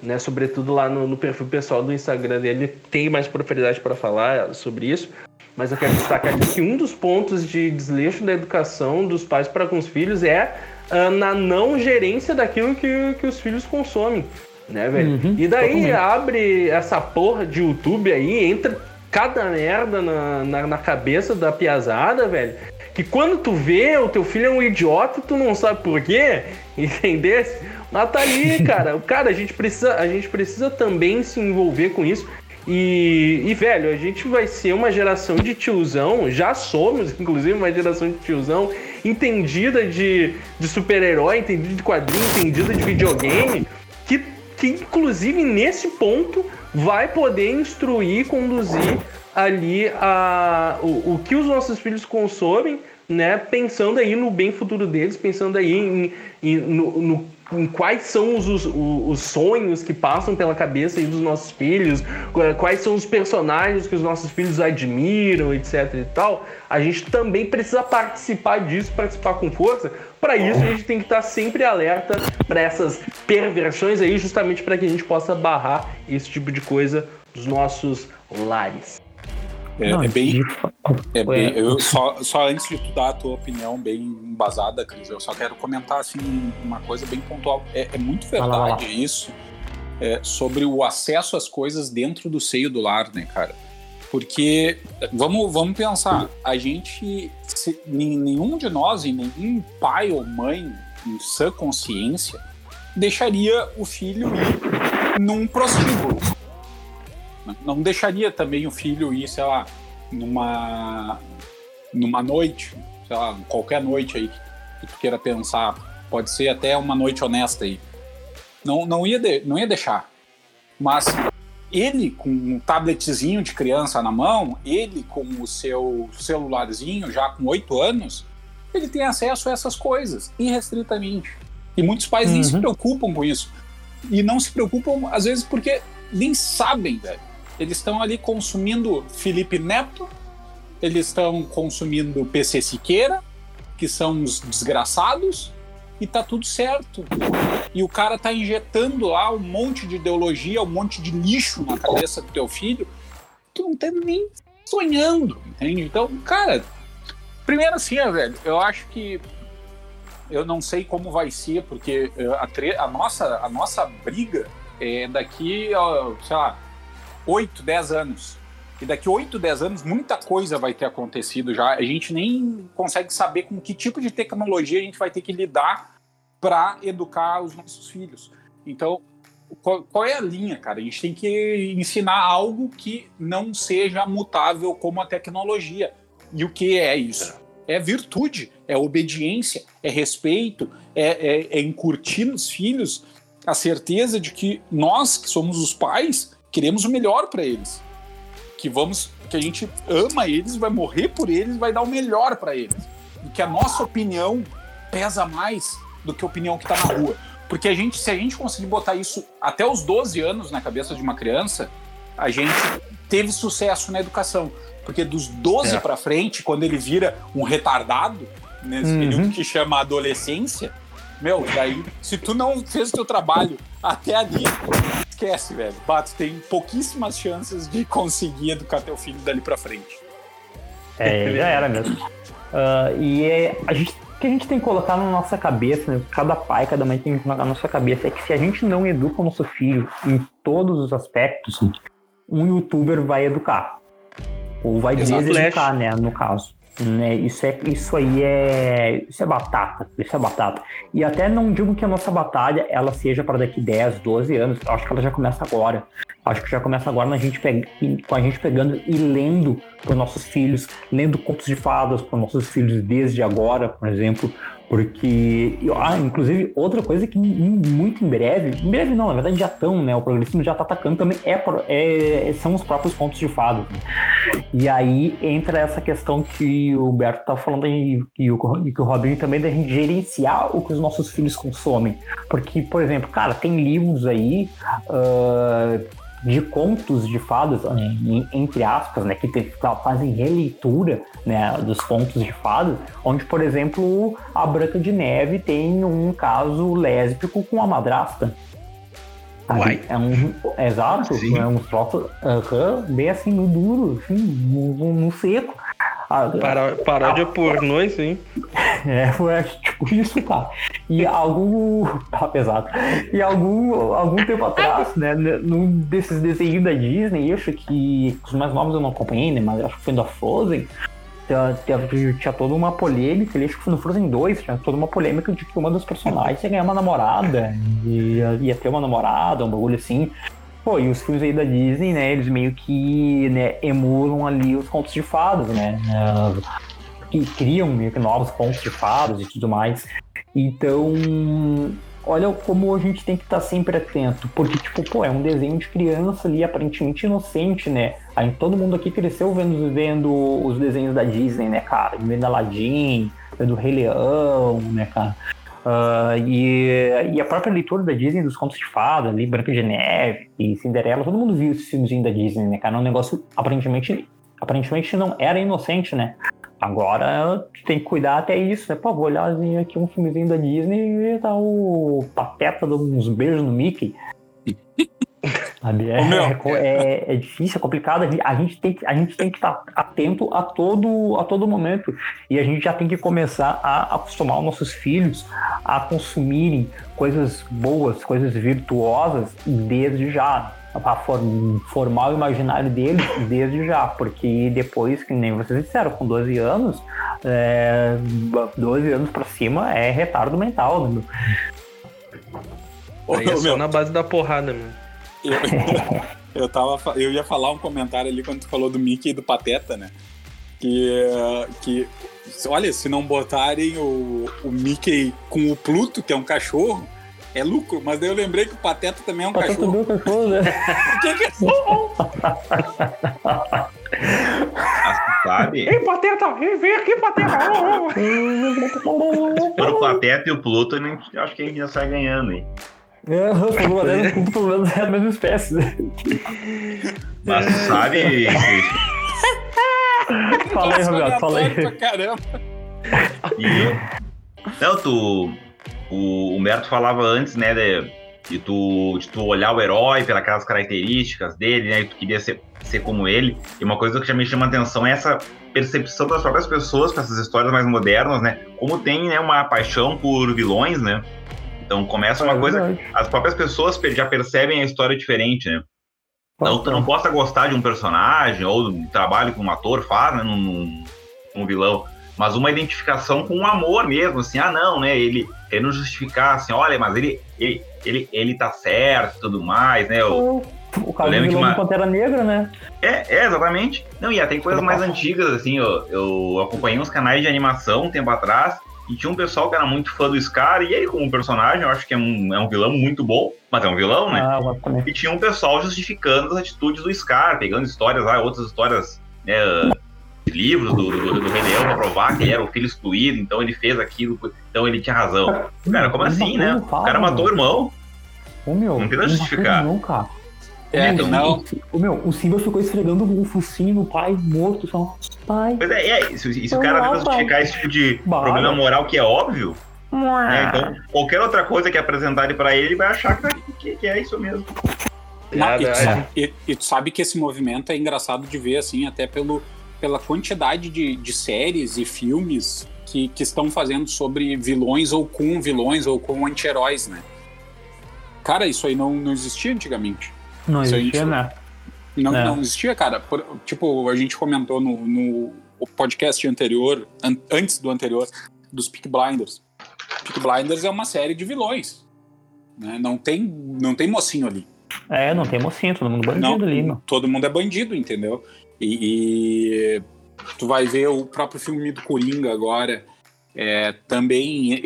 S3: né, sobretudo lá no, no perfil pessoal do Instagram dele, tem mais propriedade para falar sobre isso. Mas eu quero destacar aqui que um dos pontos de desleixo da educação dos pais para com os filhos é ah, na não gerência daquilo que, que os filhos consomem, né, velho?
S2: Uhum,
S3: e daí
S2: totalmente.
S3: abre essa porra de YouTube aí, entra cada merda na, na, na cabeça da piazada, velho. Que quando tu vê o teu filho é um idiota, tu não sabe por quê, *laughs* entendesse? Mas tá ali, *laughs* cara. Cara, a gente precisa, a gente precisa também se envolver com isso. E, e, velho, a gente vai ser uma geração de tiozão, já somos, *laughs* inclusive, uma geração de tiozão entendida de, de super-herói, entendida de quadrinho, entendida de videogame, que, que inclusive nesse ponto vai poder instruir, conduzir ali a, o, o que os nossos filhos consomem, né? Pensando aí no bem futuro deles, pensando aí em, em, no, no- em quais são os, os, os sonhos que passam pela cabeça dos nossos filhos, qu- quais são os personagens que os nossos filhos admiram, etc e tal. A gente também precisa participar disso, participar com força. Para isso, a gente tem que estar sempre alerta para essas perversões aí, justamente para que a gente possa barrar esse tipo de coisa dos nossos lares.
S4: É,
S2: Não,
S4: é bem, É bem, eu só, só antes de tu dar a tua opinião bem embasada, Cris, eu só quero comentar assim uma coisa bem pontual. É, é muito
S2: Vai lá, lá.
S4: verdade isso é, sobre o acesso às coisas dentro do seio do lar, né, cara? Porque vamos, vamos pensar, a gente, se, nen- nenhum de nós e nenhum pai ou mãe em sã consciência deixaria o filho ir num prostíbulo. Não deixaria também o filho ir, sei lá, numa numa noite, sei lá, qualquer noite aí que tu queira pensar, pode ser até uma noite honesta aí. Não, não, ia, de- não ia deixar. Mas ele com um tabletzinho de criança na mão, ele com o seu celularzinho já com oito anos, ele tem acesso a essas coisas irrestritamente. E muitos pais nem
S2: Uhum.
S4: se preocupam com isso. E não se preocupam, às vezes, porque nem sabem, velho. Eles estão ali consumindo Felipe Neto, eles estão consumindo PC Siqueira, que são os desgraçados, e tá tudo certo. E o cara tá injetando lá um monte de ideologia, um monte de lixo na cabeça do teu filho, tu não tá nem sonhando, entende? Então, cara, primeiro assim, velho, eu acho que eu não sei como vai ser, porque eh, a, tre- a nossa, a nossa briga é daqui, sei lá, 8, 10 anos. E daqui 8, 10 anos, muita coisa vai ter acontecido já. A gente nem consegue saber com que tipo de tecnologia a gente vai ter que lidar para educar os nossos filhos. Então, qual, qual é a linha, cara? A gente tem que ensinar algo que não seja mutável como a tecnologia. E o que é isso? É virtude, é obediência, é respeito, é, é, é incutir nos filhos a certeza de que nós, que somos os pais, queremos o melhor para eles. Que vamos, que a gente ama eles, vai morrer por eles, vai dar o melhor para eles. E que a nossa opinião pesa mais do que a opinião que está na rua. Porque a gente, se a gente conseguir botar isso até os 12 anos na cabeça de uma criança, a gente teve sucesso na educação. Porque dos 12
S3: É.
S4: para frente, quando ele vira um retardado, nesse
S2: Uhum.
S4: período que chama adolescência, meu, daí, se tu não fez o teu trabalho até ali, esquece, velho. Bato, tem pouquíssimas chances de conseguir educar teu filho dali pra frente.
S2: É, já era mesmo. Ah, e é, a gente, o que a gente tem que colocar na nossa cabeça, né? cada pai, cada mãe tem que colocar na nossa cabeça, é que se a gente não educa o nosso filho em todos os aspectos, um youtuber vai educar. Ou vai
S4: Exato.
S2: deseducar, né, no caso. Né, isso, é, isso aí é. Isso é batata. Isso é batata. E até não digo que a nossa batalha ela seja para daqui 10, 12 anos. Acho que ela já começa agora. Acho que já começa agora na gente pega, com a gente pegando e lendo para os nossos filhos, lendo contos de fadas para os nossos filhos desde agora, por exemplo. Porque, ah, inclusive, outra coisa que muito em breve, em breve não, na verdade já estão, né? O progressismo já está atacando também, é, é- são os próprios contos de fadas. né? E aí entra essa questão que o Berto tá falando e o, e que o Robinho também, da gente gerenciar o que os nossos filhos consomem. Porque, por exemplo, cara, tem livros aí ah, de contos de fadas, entre aspas, né, que te- fazem releitura né, dos contos de fadas, onde, por exemplo, a Branca de Neve tem um caso lésbico com a madrasta. É um. Exato,
S5: Sim.
S2: é um troço aham, bem assim no duro, assim, no- no seco.
S3: Paró- Paródia pornô, isso aí. *laughs*
S2: é, foi tipo isso, cara. E algum. Tá pesado. E algum, algum tempo atrás, né, num desses desenhos da Disney, eu acho que os mais novos eu não acompanhei, né, mas acho que foi da Frozen. Tinha, tinha, toda uma polêmica, acho que foi no Frozen 2, tinha toda uma polêmica de que uma dos personagens ia ganhar uma namorada, ia, ia ter uma namorada, um bagulho assim. Pô, e os filmes aí da Disney, né, eles meio que né, emulam ali os contos de fadas, né? né, que criam meio que novos contos de fadas e tudo mais. Então, olha como a gente tem que estar sempre atento, porque, tipo, pô, é um desenho de criança ali, aparentemente inocente, né? Aí todo mundo aqui cresceu vendo, vendo os desenhos da Disney, né, cara? Vendo Aladdin, vendo Rei Leão, né, cara? Ah, e, e a própria leitura da Disney dos contos de fada, ali, Branca de Neve e Cinderela, todo mundo viu esse filmezinho da Disney, né, cara? É um negócio aparentemente, aparentemente não era inocente, né? Agora tem que cuidar até isso, né? Pô, vou olhar aqui um filmezinho da Disney e tá o Pateta dando uns beijos no Mickey. *laughs* Sabe? É,
S4: meu.
S2: é, é difícil, é complicado. A gente, tem, que- a gente tem que estar atento a todo, a todo momento. E a gente já tem que começar a acostumar os nossos filhos a consumirem coisas boas, coisas virtuosas desde já. Para formar o imaginário deles desde já. Porque depois, que nem vocês disseram, com 12 anos, é, 12 anos pra cima é retardo mental, né? meu?
S3: Aí é só
S4: meu,
S3: na base da porrada, mano.
S4: Eu, *laughs* eu, tava, eu ia falar um comentário ali quando tu falou do Mickey e do Pateta, né? Que, que olha, se não botarem o, o Mickey com o Pluto, que é um cachorro, é lucro. Mas daí eu lembrei que o Pateta também é um
S2: Pateta
S4: cachorro.
S2: do cachorro, né? *laughs*
S4: Que é só
S5: Sabe?
S3: Ei, Pateta, vem, vem aqui, Pateta. *laughs*
S5: Por o Pateta e o Pluto, acho que a gente já sai ganhando, hein?
S2: É, pelo menos, *laughs* pelo menos é a mesma espécie. né?
S5: Mas tu sabe, *laughs*
S2: Fala aí, Roberto, fala aí.
S4: pra caramba.
S5: e- Não, tu. o Humberto falava antes, né, de, de, tu, de tu olhar o herói pelas características dele, né, e tu queria ser, ser como ele. E uma coisa que já me chama a atenção é essa percepção das próprias pessoas com essas histórias mais modernas, né, como tem, né, uma paixão por vilões, né. Então começa uma
S2: É
S5: coisa,
S2: verdade.
S5: as próprias pessoas já percebem a história diferente, né. Não, tu não possa gostar de um personagem ou do trabalho que um ator faz, né, num, num- vilão, mas uma identificação com um amor mesmo, assim, ah não, né, ele querendo justificar, assim, olha, mas ele, ele, ele, ele tá certo e tudo mais, né, o,
S2: O caso do
S5: lembro de
S2: vilão
S5: uma-
S2: do Pantera Negra, né?
S5: é, é, exatamente. Não, e até coisas mais antigas, assim, eu, eu acompanhei uns canais de animação um tempo atrás, e tinha um pessoal que era muito fã do Scar, e ele como personagem, eu acho que é um, é um vilão muito bom, mas é um vilão, né,
S2: Ah,
S5: e tinha um pessoal justificando as atitudes do Scar, pegando histórias lá, outras histórias, né, de livros do, do, do Rei Leão pra provar que ele era o filho excluído, então ele fez aquilo, então ele tinha razão. Cara, como assim, né?
S2: o cara,
S5: matou o irmão.
S2: Ô, meu,
S5: Não
S2: ele matou
S5: justificar.
S2: Não, cara.
S4: É,
S2: meu,
S4: não.
S2: O, meu, o Simba ficou esfregando o focinho no pai morto, só. Pai.
S5: Pois é, é e se, e se o
S2: Então,
S5: cara tenta justificar esse tipo de
S2: Bah.
S5: problema moral que é óbvio, né, então qualquer outra coisa que apresentarem pra ele, ele vai achar que, que, que é isso mesmo.
S4: E, tu
S3: É,
S4: sabe, e- e tu sabe que esse movimento é engraçado de ver, assim, até pelo, pela quantidade de, de séries e filmes que, que estão fazendo sobre vilões ou com vilões ou com anti-heróis, né? Cara, isso aí não, não existia antigamente.
S2: Não existia,
S4: isso-
S2: né?
S4: Não,
S2: É.
S4: não existia, cara. Por- tipo, a gente comentou no, no podcast anterior, an- antes do anterior, dos Peak Blinders. Peak Blinders é uma série de vilões. Né? Não, tem, não tem mocinho ali.
S2: É, não tem mocinho, todo mundo bandido
S4: Não,
S2: ali, meu.
S4: todo mundo é bandido, entendeu? E, e tu vai ver o próprio filme do Coringa agora, é, também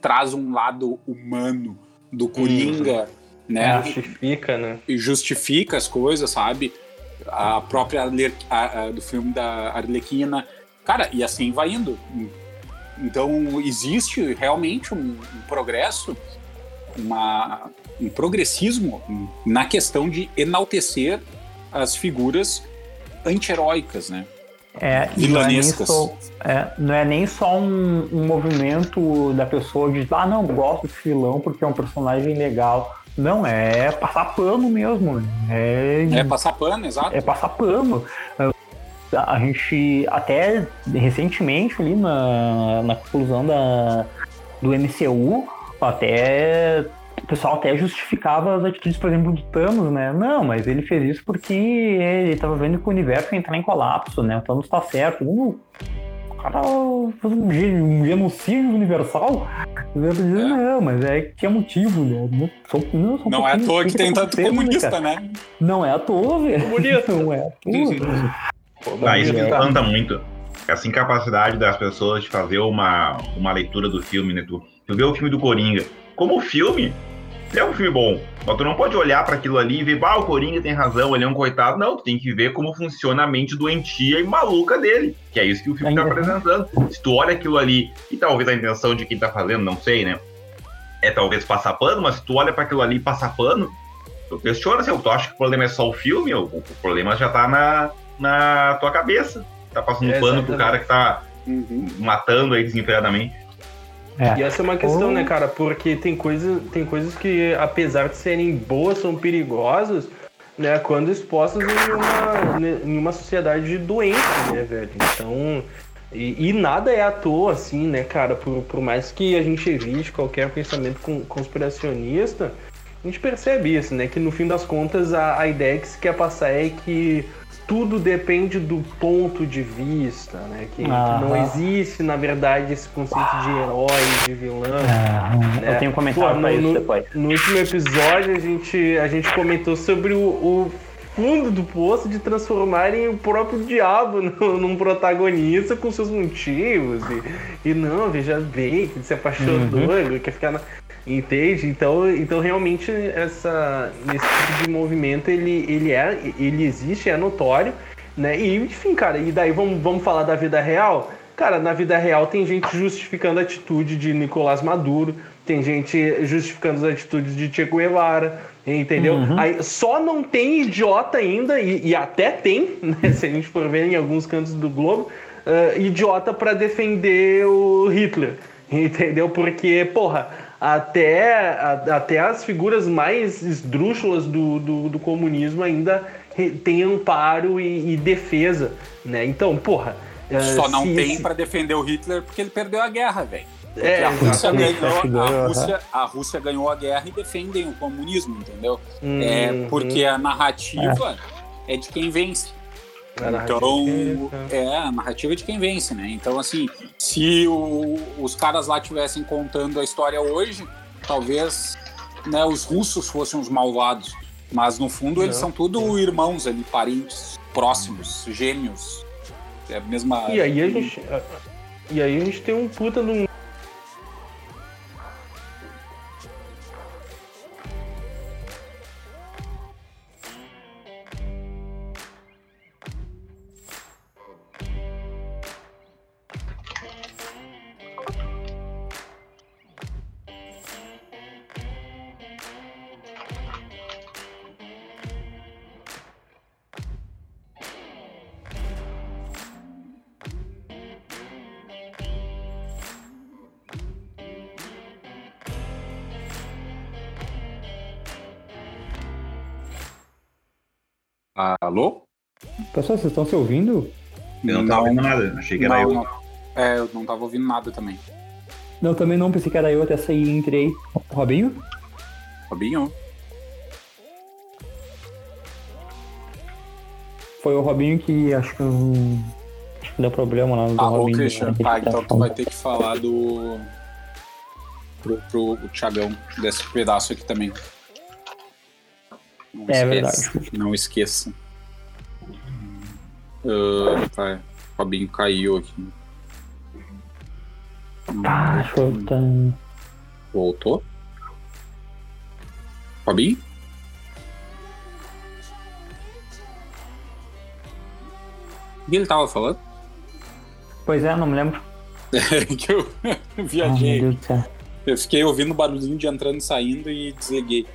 S4: traz um lado humano do Coringa, né?
S3: Justifica, né?
S4: E justifica as coisas, sabe? A própria Arle- a- a- do filme da Arlequina. Cara, e assim vai indo. Então, existe realmente um, um progresso, uma, um progressismo na questão de enaltecer as figuras anti-heróicas, né?
S2: É, não é, só, é, não é nem só um, um movimento da pessoa de ah, não, gosto desse vilão porque é um personagem legal. Não, é passar pano mesmo. É,
S4: É passar pano, exato.
S2: é passar pano. A gente, até recentemente, ali na, na conclusão da, do MCU, até o pessoal até justificava as atitudes, por exemplo, do Thanos, né? Não, mas ele fez isso porque ele estava vendo que o universo ia entrar em colapso, né? O Thanos tá certo. Uh, cara fez um, gen- um genocídio universal. Eu ia dizer, Não, mas é que tinha motivo, né? Não, só, não, só um
S4: Não é à toa que tem
S2: tá
S4: tanto
S2: acontecendo,
S4: comunista,
S2: cara?
S4: né?
S2: Não é à toa, velho.
S3: Comunista. *laughs*
S2: Não é à toa.
S5: Ah, isso me
S2: É.
S5: espanta muito. Essa incapacidade das pessoas de fazer uma, uma leitura do filme, né? Tu, tu vê o filme do Coringa. Como filme, é um filme bom. Mas tu não pode olhar pra aquilo ali e ver, ah, o Coringa tem razão, ele é um coitado. Não, tu tem que ver como funciona a mente doentia e maluca dele. Que é isso que o filme tá
S2: Ainda-
S5: apresentando. Se tu olha aquilo ali, e talvez a intenção de quem tá fazendo, não sei, né? É talvez passar pano, mas se tu olha pra aquilo ali e passar pano, tu questiona se tu acha que o problema é só o filme, ou o problema já tá na, na tua cabeça. Tá passando
S3: É,
S5: pano pro cara que tá
S4: Uhum.
S5: matando aí desenfreadamente.
S2: É.
S3: E essa é uma questão,
S2: Ou-
S3: né, cara? Porque tem, coisa, tem coisas que, apesar de serem boas, são perigosas, né? Quando expostas em uma, em uma sociedade doente, né, velho? Então. E, e nada é à toa, assim, né, cara? Por, por mais que a gente evite qualquer pensamento con- conspiracionista, a gente percebe isso, né? Que no fim das contas a, a ideia que se quer passar é que tudo depende do ponto de vista, né? Que, que não
S2: Aham.
S3: existe, na verdade, esse conceito de herói, de vilão.
S2: É,
S3: É.
S2: Eu tenho um comentário
S3: Pô,
S2: pra
S3: no-
S2: isso
S3: no-
S2: depois.
S3: No último episódio a gente, a gente comentou sobre o, o fundo do poço de transformarem o próprio diabo *laughs* no- num protagonista com seus motivos. E, e não, veja bem, que ele se apaixonou, ele quer ficar na. Entende? Então, então realmente essa, esse tipo de movimento ele, ele, é, ele existe, é notório, né? E enfim, cara, e daí vamos, vamos falar da vida real? Cara, na vida real tem gente justificando a atitude de Nicolás Maduro, tem gente justificando as atitudes de Che Guevara, entendeu? Aí só não tem idiota ainda, e, e até tem, *laughs* né, se a gente for ver em alguns cantos do globo, ah, idiota pra defender o Hitler, entendeu? Porque, porra, até, a, até as figuras mais esdrúxulas do, do, do comunismo ainda têm amparo e, e, defesa, né? Então, porra...
S4: Só não tem para defender o Hitler porque ele perdeu a guerra, velho.
S3: É,
S4: a Rússia, ganhou, a, Rússia, a Rússia ganhou a guerra e defendem o comunismo, entendeu? Uhum. É porque a narrativa é, é de quem vence. Então, é a narrativa de quem vence, né? Então, assim, se o, os caras lá tivessem contando a história hoje, talvez né, os russos fossem os malvados. Mas no fundo eles são tudo irmãos ali, parentes próximos, gêmeos. É a mesma.
S3: E aí a gente. E aí a gente tem um puta num
S4: Alô?
S2: Vocês estão se ouvindo?
S5: Eu não tava ouvindo nada, achei que era
S4: não,
S5: eu.
S4: Não. É, eu não tava ouvindo nada também.
S2: Não, também não, pensei que era eu, até sair e entrei. Robinho?
S4: Robinho?
S2: Foi o Robinho que acho que, acho que deu problema lá no
S4: ah,
S2: Robinho.
S4: Ah, Christian, tá, então tu vai ter que falar do... pro, pro Thiagão desse pedaço aqui também.
S2: Não é esquece. verdade.
S4: Não esqueça. Uh, tá. O Fabinho caiu aqui.
S2: Tá, voltando.
S4: Voltou? Fabinho? O que ele tava falando?
S2: Pois é, não me lembro. *laughs*
S4: É que eu *laughs* viajei. eu fiquei ouvindo barulhinho de entrando e saindo e desliguei.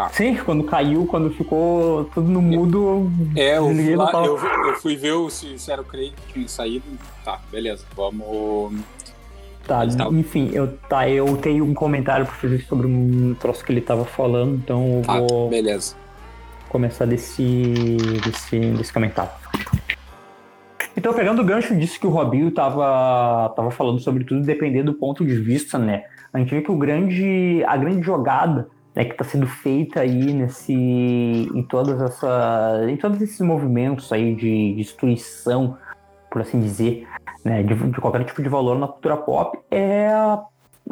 S2: Tá. Sim, quando caiu, quando ficou tudo no mudo.
S4: É, eu fui, lá, eu, eu fui ver se, se era o Craig que tinha saído. Tá, beleza, vamos.
S2: Tá, enfim, eu, tá, eu tenho um comentário pra fazer sobre um troço que ele tava falando, então eu
S4: tá,
S2: vou.
S4: Beleza.
S2: Começar desse, desse, desse comentário. Então, pegando o gancho disso que o Robinho tava, tava falando sobre tudo, dependendo do ponto de vista, né? A gente vê que o grande, a grande jogada né, que está sendo feita aí nesse, em todas essa, em todos esses movimentos aí de destruição, por assim dizer, né, de, de, qualquer tipo de valor na cultura pop é a,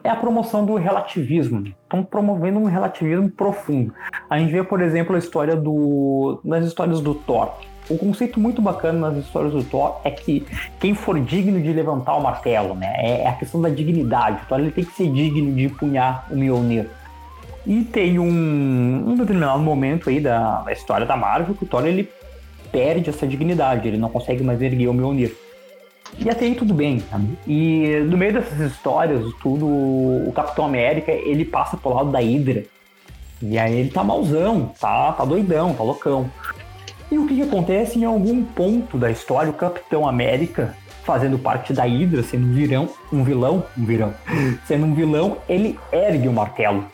S2: é a promoção do relativismo. Estão promovendo um relativismo profundo. A gente vê, por exemplo, a história do, nas histórias do Thor. Um conceito muito bacana nas histórias do Thor é que quem for digno de levantar o martelo, né? É, é a questão da dignidade. O Thor ele tem que ser digno de punhar o Mjolnir. E tem um, um determinado momento aí da, da, história da Marvel que o Thor ele perde essa dignidade, ele não consegue mais erguer o Mjolnir. E até aí tudo bem? E no meio dessas histórias, tudo, o Capitão América, ele passa pro lado da Hydra. E aí ele tá malzão, tá, tá doidão, tá loucão. E o que, que acontece em algum ponto da história, o Capitão América, fazendo parte da Hydra, sendo um um vilão, um virão, *laughs* sendo um vilão, ele ergue o martelo.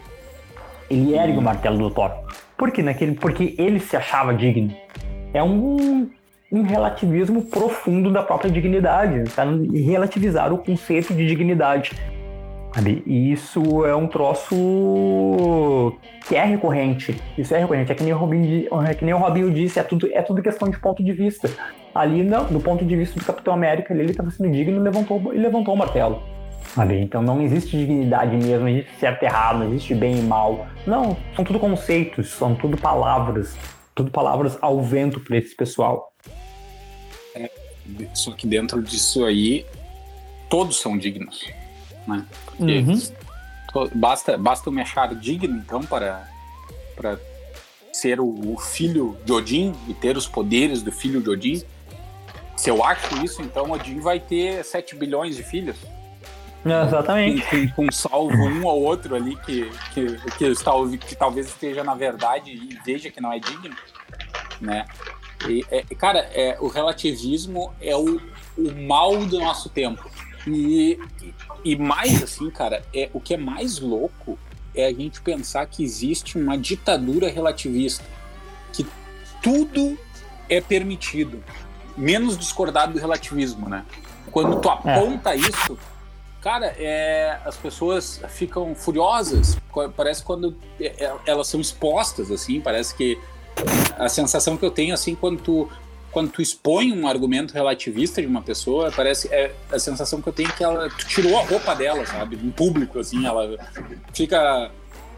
S2: Ele ergue o martelo do Thor. Por quê? Naquele, porque ele se achava digno. É um, um relativismo profundo da própria dignidade. Tá? Relativizar o conceito de dignidade. E isso é um troço que é recorrente. Isso é recorrente. É que nem o Robinho, é que nem o Robinho disse, é tudo, é tudo questão de ponto de vista. Ali, não, do ponto de vista do Capitão América, ele estava sendo digno e levantou, levantou o martelo. Sabe? Então não existe dignidade mesmo, não existe certo e errado, não existe bem e mal. Não, são tudo conceitos, são tudo palavras. Tudo palavras ao vento para esse pessoal.
S4: É, só que dentro disso aí, todos são dignos. Né?
S2: Uhum.
S4: Basta, basta me achar digno, então, para, para ser o, o filho de Odin e ter os poderes do filho de Odin. Se eu acho isso, então Odin vai ter 7 bilhões de filhos.
S2: Exatamente.
S4: Com, com salvo um ou outro ali que, que, que, está, que talvez esteja na verdade e veja que não é digno, né? E, é, cara, é, o relativismo é o, o mal do nosso tempo. E, e mais assim, cara, é o que é mais louco é a gente pensar que existe uma ditadura relativista, que tudo é permitido, menos discordar do relativismo, né? Quando tu aponta isso, cara, é, as pessoas ficam furiosas. Parece quando é, é, elas são expostas, assim. Parece que a sensação que eu tenho, assim, quando tu, quando tu expõe um argumento relativista de uma pessoa, parece é, a sensação que eu tenho é que ela tu tirou a roupa dela, sabe? Em público, assim, ela fica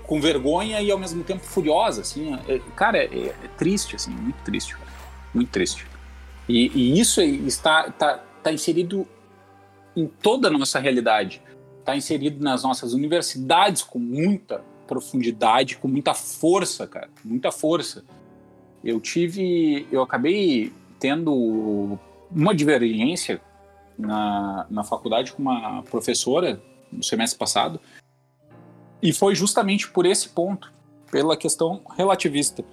S4: com vergonha e ao mesmo tempo furiosa, assim. É, cara, é, é, triste, assim, muito triste, cara. muito triste. E, e isso está, está, está inserido em toda a nossa realidade. Está inserido nas nossas universidades com muita profundidade, com muita força, cara, muita força. Eu tive, eu acabei tendo uma divergência na, na faculdade com uma professora no semestre passado, e foi justamente por esse ponto, pela questão relativista,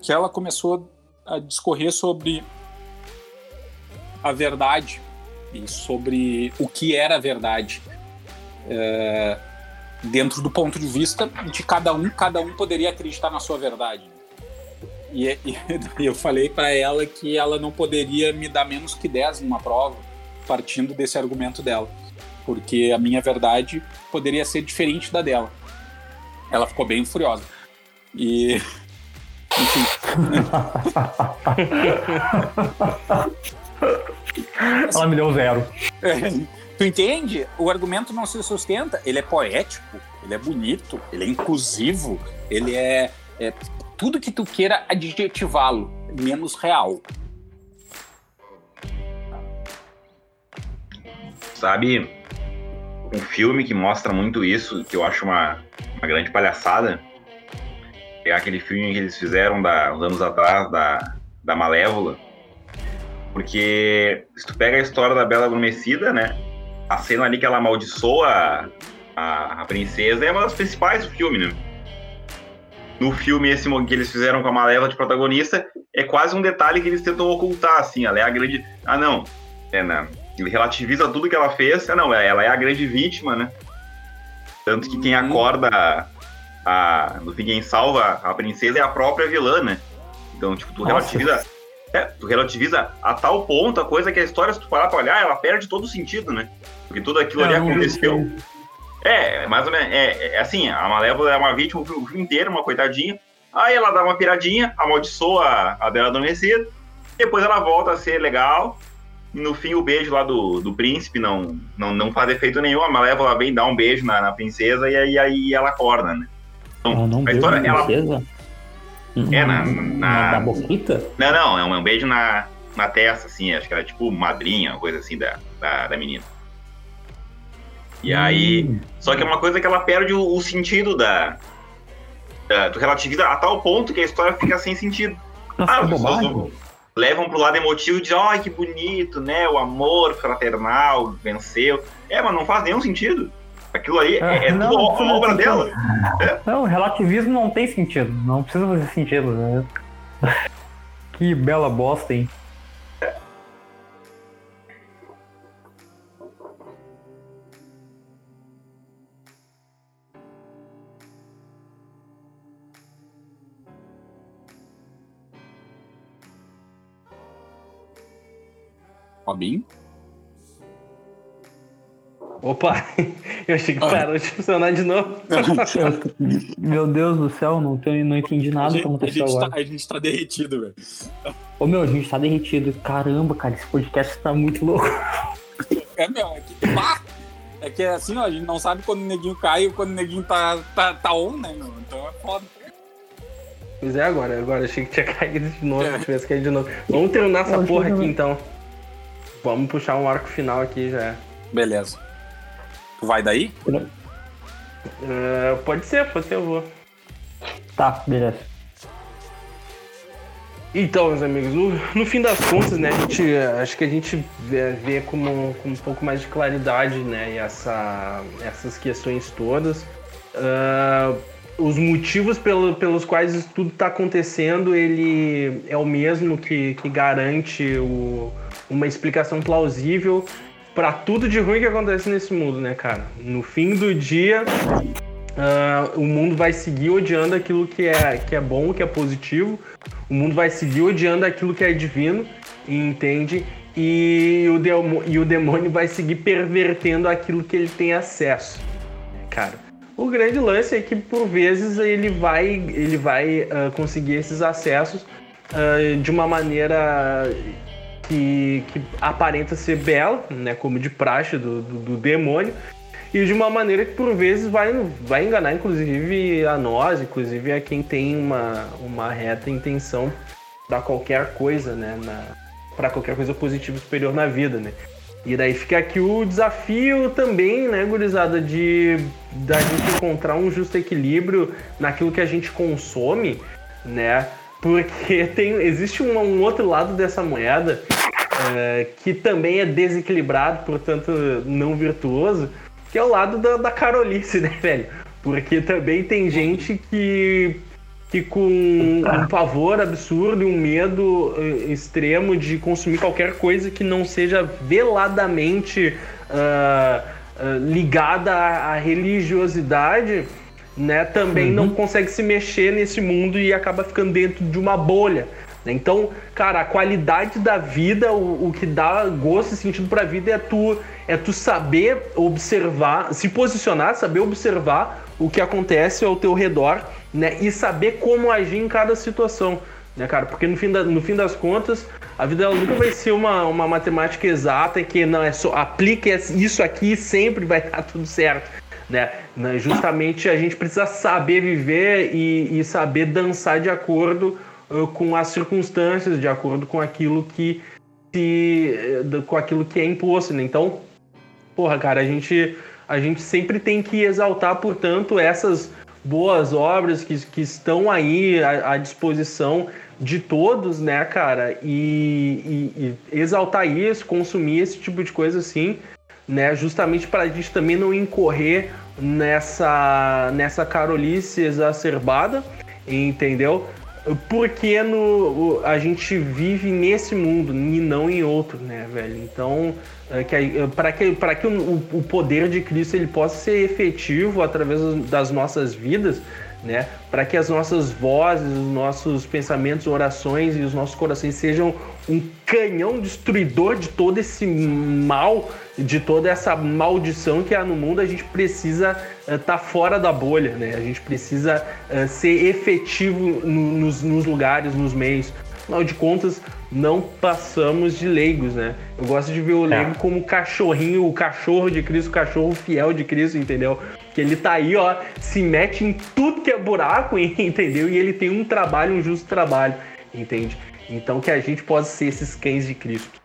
S4: que ela começou a discorrer sobre a verdade e sobre o que era verdade. É, dentro do ponto de vista de cada um, cada um poderia acreditar na sua verdade. E, e *laughs* eu falei para ela que ela não poderia me dar menos que 10 numa prova, partindo desse argumento dela, porque a minha verdade poderia ser diferente da dela. Ela ficou bem furiosa. E. *laughs* Enfim. *laughs*
S2: Ela me deu zero. *laughs*
S4: tu entende? O argumento não se sustenta. Ele é poético, ele é bonito, ele é inclusivo, ele é, é tudo que tu queira adjetivá-lo, menos real.
S5: Sabe, um filme que mostra muito isso, que eu acho uma, uma grande palhaçada, é aquele filme que eles fizeram da, uns anos atrás, da, da Malévola, porque se tu pega a história da Bela Adormecida, né, a cena ali que ela amaldiçoa a, a princesa é uma das principais do filme, né? No filme esse que eles fizeram com a Malévola de protagonista, é quase um detalhe que eles tentam ocultar, assim, ela é a grande... Ah, não, é, né? ele relativiza tudo que ela fez, ah, não, ela é a grande vítima, né? Tanto que quem uhum. acorda a, a, no fim quem salva a princesa é a própria vilã, né? Então, tipo, tu Nossa. relativiza é, tu relativiza a tal ponto a coisa que a história, se tu parar pra olhar, ela perde todo o sentido, né? Porque tudo aquilo ali aconteceu. É, mais ou menos. É, é, assim, a Malévola é uma vítima o filme inteiro, uma coitadinha. Aí ela dá uma piradinha, amaldiçoa a, a Bela Adormecida. Depois ela volta a ser legal. E no fim, o beijo lá do, do príncipe não, não, não faz efeito nenhum. A Malévola vem dar um beijo na, na princesa e aí, aí ela acorda, né?
S2: Então, ela não a história, ela, princesa?
S5: É, na. Na,
S2: na boquita?
S5: Não, não, é um, beijo na, na testa, assim. Acho que ela é tipo madrinha, uma coisa assim da, da, da menina. E hum. aí. Só que é uma coisa que ela perde o, o sentido da, da. Do relativiza a tal ponto que a história fica sem sentido.
S2: Nossa, ah, as pessoas
S5: levam pro lado emotivo de ai que bonito, né? O amor fraternal venceu. É, mas não faz nenhum sentido. Aquilo aí é, é não, tudo uma obra dela.
S2: É. Não, relativismo não tem sentido. Não precisa fazer sentido. Né? *laughs* que bela bosta, hein?
S4: Robinho?
S3: Opa, *laughs* eu achei que parou de funcionar de novo. *laughs*
S2: meu Deus do céu, não, tenho, não entendi nada que aconteceu
S4: a
S2: agora.
S4: Tá, a gente tá derretido, velho.
S2: Ô meu, a gente tá derretido. Caramba, cara, esse podcast tá muito louco. *laughs*
S4: É, meu, é que, pá, é que assim, ó, a gente não sabe quando o neguinho cai ou quando o neguinho tá, tá, tá on, né, meu? Então é foda.
S3: Pois é, agora, agora achei que tinha caído de novo, é. tivesse caído de novo. Vamos terminar essa porra aqui então. Vamos puxar um arco final aqui já.
S4: Beleza. Tu vai daí?
S3: Uh, pode ser, pode ser, eu vou.
S2: Tá, beleza.
S3: Então, meus amigos, no, no fim das contas, né, a gente, acho que a gente vê, vê com, com um pouco mais de claridade, né, essa, essas questões todas. Uh, os motivos pelo, pelos quais isso tudo está acontecendo, ele é o mesmo que, que garante o, uma explicação plausível para tudo de ruim que acontece nesse mundo, né, cara? No fim do dia, uh, o mundo vai seguir odiando aquilo que é, que é bom, que é positivo. O mundo vai seguir odiando aquilo que é divino, entende? E o, demônio, e o demônio vai seguir pervertendo aquilo que ele tem acesso, cara. O grande lance é que por vezes ele vai, ele vai uh, conseguir esses acessos uh, de uma maneira que, que aparenta ser bela, né, como de praxe do, do, do, demônio, e de uma maneira que por vezes vai, vai enganar inclusive a nós, inclusive a quem tem uma, uma reta intenção para qualquer coisa, né, para qualquer coisa positiva superior na vida, né. E daí fica aqui o desafio também, né, gurizada, de da gente encontrar um justo equilíbrio naquilo que a gente consome, né? Porque tem, existe um, um outro lado dessa moeda é, que também é desequilibrado, portanto não virtuoso, que é o lado da, da carolice, *laughs* né, velho? Porque também tem gente que, que com um pavor absurdo e um medo uh, extremo de consumir qualquer coisa que não seja veladamente uh, uh, ligada à, à religiosidade né, também uhum. não consegue se mexer nesse mundo e acaba ficando dentro de uma bolha. Né? Então, cara, a qualidade da vida, o, o que dá gosto e sentido para a vida é tu, é tu saber observar, se posicionar, saber observar o que acontece ao teu redor, né, e saber como agir em cada situação, né, cara? Porque no fim, da, no fim das contas, a vida ela nunca vai ser uma, uma matemática exata que não é só aplique isso aqui e sempre vai estar tudo certo né? né? Justamente a gente precisa saber viver e, e saber dançar de acordo com as circunstâncias, de acordo com aquilo que se, uh, com aquilo que é imposto, né? Então, porra, cara, a gente a gente sempre tem que exaltar, portanto, essas boas obras que, que estão aí à, à disposição de todos, né, cara? E, e, e, exaltar isso, consumir esse tipo de coisa assim, né? Justamente para a gente também não incorrer nessa, nessa carolice exacerbada, entendeu? Porque no, a gente vive nesse mundo e não em outro, né, velho? Então, é para que, para que o, o poder de Cristo ele possa ser efetivo através das nossas vidas, né? Para que as nossas vozes, os nossos pensamentos, orações e os nossos corações sejam um canhão destruidor de todo esse mal, de toda essa maldição que há no mundo, a gente precisa estar uh, tá fora da bolha, né? A gente precisa uh, ser efetivo no, nos, nos lugares, nos meios. Afinal de contas, não passamos de leigos, né? Eu gosto de ver o leigo é. como o cachorrinho, o cachorro de Cristo, o cachorro fiel de Cristo, entendeu? Que ele tá aí, ó, se mete em tudo que é buraco, *laughs* entendeu? E ele tem um trabalho, um justo trabalho, entende? Então que a gente possa ser esses cães de Cristo.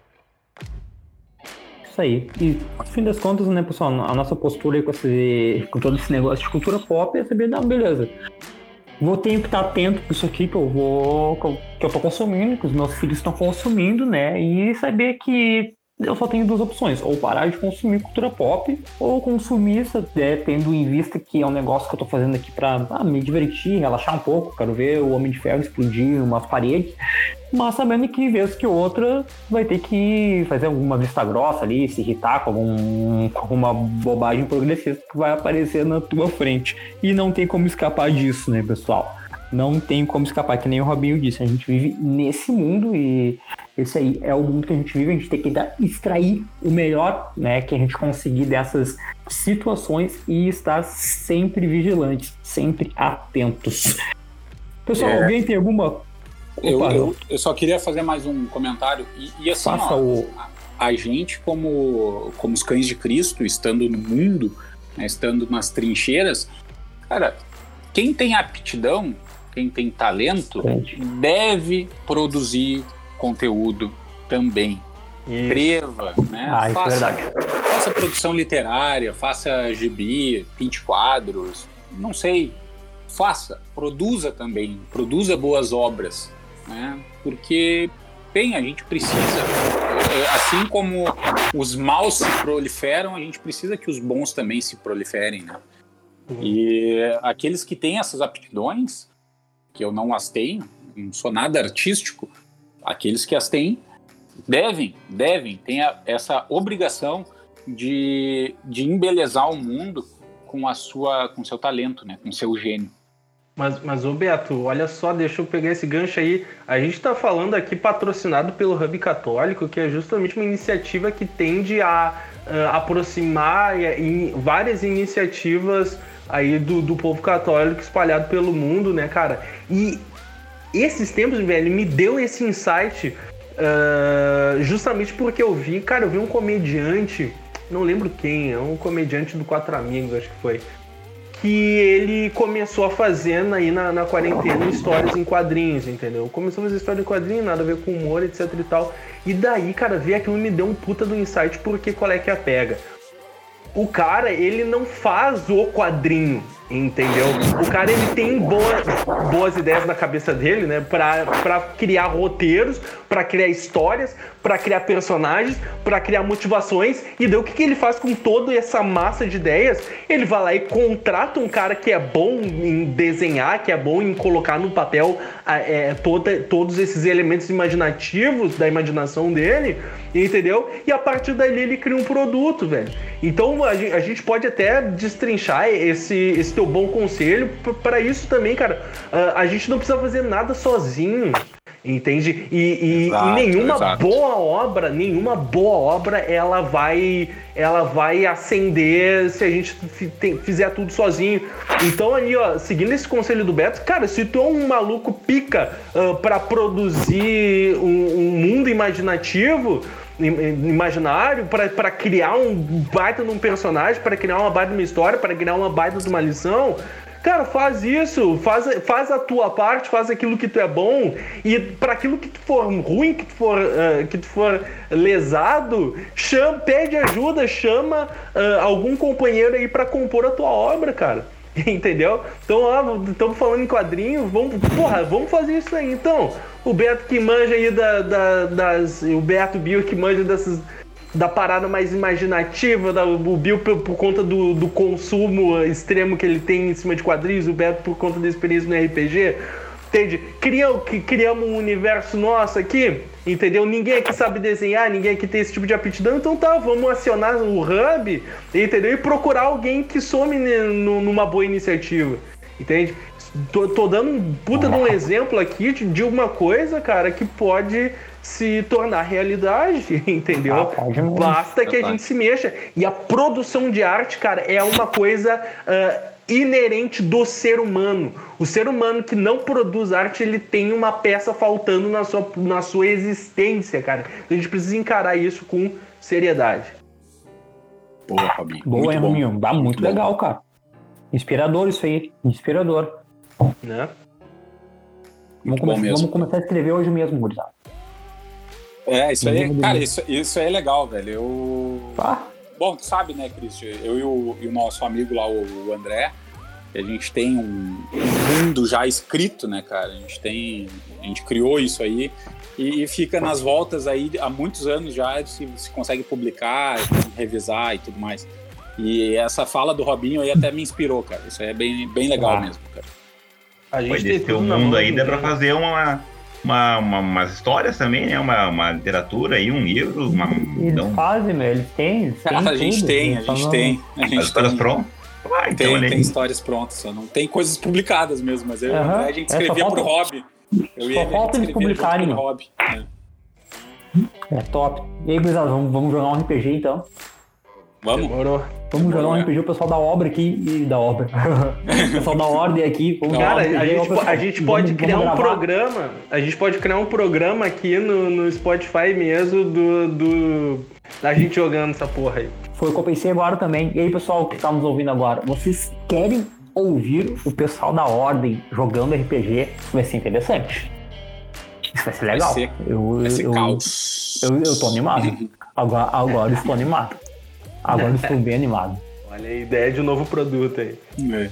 S2: Isso aí. E, no fim das contas, né, pessoal, a nossa postura com, esse, com todo esse negócio de cultura pop é saber, não, beleza vou ter que estar atento com isso aqui que eu vou que eu tô consumindo, que os meus filhos estão consumindo, né? E saber que eu só tenho duas opções, ou parar de consumir cultura pop, ou consumir, né, tendo em vista que é um negócio que eu tô fazendo aqui pra ah, me divertir, relaxar um pouco, quero ver o Homem de Ferro explodir umas paredes, mas sabendo que vez que outra vai ter que fazer alguma vista grossa ali, se irritar com, algum, com alguma bobagem progressista que vai aparecer na tua frente. E não tem como escapar disso, né, pessoal? Não tem como escapar, que nem o Robinho disse. A gente vive nesse mundo e esse aí é o mundo que a gente vive. A gente tem que extrair o melhor né, que a gente conseguir dessas situações e estar sempre vigilantes, sempre atentos. Pessoal, é. alguém tem alguma.
S4: Eu, eu, eu, só queria fazer mais um comentário. E, e assim, ó, o... a, a, gente, como, como os cães de Cristo, estando no mundo, né, estando nas trincheiras, cara, quem tem aptidão quem tem talento deve produzir conteúdo também. Escreva, né?
S2: Ah, é faça,
S4: é faça produção literária, faça gibi, pinte quadros, não sei. Faça, produza também, produza boas obras, né? Porque, bem, a gente precisa, assim como os maus se proliferam, a gente precisa que os bons também se proliferem, né? Uhum. E aqueles que têm essas aptidões, que eu não as tenho, não sou nada artístico, aqueles que as têm devem, devem, têm essa obrigação de, de embelezar o mundo com a sua com seu talento, né? Com seu gênio.
S3: Mas, mas ô Beto, olha só, deixa eu pegar esse gancho aí. A gente está falando aqui patrocinado pelo Hub Católico, que é justamente uma iniciativa que tende a uh, aproximar em várias iniciativas aí do, do povo católico espalhado pelo mundo, né, cara? E esses tempos, velho, me deu esse insight uh, justamente porque eu vi, cara, eu vi um comediante, não lembro quem, é um comediante do Quatro Amigos, acho que foi que ele começou a fazer aí na, na quarentena histórias em quadrinhos, entendeu? Começou a fazer história em quadrinhos, nada a ver com humor, etc e tal. E daí, cara, ver aquilo me deu um puta do insight, porque qual é que é a pega? O cara, ele não faz o quadrinho, entendeu? O cara ele tem boas, boas ideias na cabeça dele, né? Pra, pra criar roteiros, para criar histórias, para criar personagens, para criar motivações. E daí o que, que ele faz com toda essa massa de ideias? Ele vai lá e contrata um cara que é bom em desenhar, que é bom em colocar no papel é, toda, todos esses elementos imaginativos da imaginação dele, entendeu? E a partir dali ele cria um produto, velho. Então a gente, a gente pode até destrinchar esse, esse teu bom conselho para isso também, cara. A gente não precisa fazer nada sozinho. Entende? E, e, exato, e nenhuma exato. boa obra, nenhuma boa obra, ela vai, ela vai acender se a gente fizer tudo sozinho. Então ali, ó, seguindo esse conselho do Beto, cara, se tu é um maluco pica uh, para produzir um, um mundo imaginativo, imaginário para criar um baita de um personagem, para criar uma baita de uma história, para criar uma baita de uma lição, Cara, faz isso, faz, faz a tua parte, faz aquilo que tu é bom e para aquilo que tu for ruim, que tu for, uh, que tu for lesado, chama, pede ajuda, chama uh, algum companheiro aí para compor a tua obra, cara. *laughs* Entendeu? Então, ó, estamos falando em quadrinho, vamos, porra, vamos fazer isso aí. Então, o Beto que manja aí da, da, das. O Beto Bio que manja dessas da parada mais imaginativa, da, o Bill por, por conta do, do, consumo extremo que ele tem em cima de quadrinhos, o Beto por conta da experiência no RPG. Entende? Criamos, criamos um universo nosso aqui, entendeu? Ninguém aqui sabe desenhar, ninguém aqui tem esse tipo de aptidão, então tá, vamos acionar o hub, entendeu? E procurar alguém que some numa boa iniciativa, entende? Tô, tô dando um puta de um exemplo aqui de, de uma coisa, cara, que pode se tornar realidade, *laughs* entendeu? Ah, Basta que a gente se mexa. E a produção de arte, cara, é uma coisa uh, inerente do ser humano. O ser humano que não produz arte, ele tem uma peça faltando na sua, na sua existência, cara. Então a gente precisa encarar isso com seriedade.
S2: Boa, Fabinho. Boa, muito bom. Dá muito, muito legal, cara. Inspirador isso aí. Inspirador. Né? Vamos, come vamos, começar a escrever hoje mesmo, gurizada.
S4: É, isso aí, cara, isso, isso aí é legal, velho. Eu. Ah. Bom, tu sabe, né, Cristian? Eu e o, e o, nosso amigo lá, o André, a gente tem um, um, mundo já escrito, né, cara? A gente tem. A gente criou isso aí e, e fica nas voltas aí há muitos anos já, se, se consegue publicar, revisar e tudo mais. E essa fala do Robinho aí até me inspirou, cara. Isso aí é bem, bem legal ah. mesmo, cara.
S5: A gente Pode ter um mundo aí dá pra fazer uma, uma, uma, umas histórias também, né? Uma, uma literatura aí, um livro. Uma,
S2: eles então... fazem, meu, eles têm. Eles têm
S4: a, gente tem, a gente tem, a gente
S5: As histórias prontas?
S4: Ah, então, tem, tem histórias prontas, só não tem coisas publicadas mesmo, mas eu, uhum. a gente é, escrevia é, pro hobby.
S2: Eu só falta eles publicarem. Hobby, né? É top. E aí, gurizada, vamos, vamos jogar um RPG então?
S4: Vamos.
S2: Demorou. Vamos jogar um RPG, o pessoal da obra aqui e da obra. *laughs* o pessoal da ordem aqui.
S3: Vamos Cara, a gente, a gente pode vamos, criar vamos um programa. A gente pode criar um programa aqui no, no Spotify mesmo do, do da gente jogando essa porra aí.
S2: Foi o que eu pensei agora também. E aí, pessoal que está nos ouvindo agora, vocês querem ouvir o pessoal da ordem jogando RPG? Vai ser interessante. Isso vai ser legal. Vai ser,
S4: eu, vai ser eu, caos.
S2: Eu, eu, eu tô animado. *laughs* agora, agora estou animado. Agora estou bem animado. *laughs*
S3: Olha a ideia de um novo produto aí. É.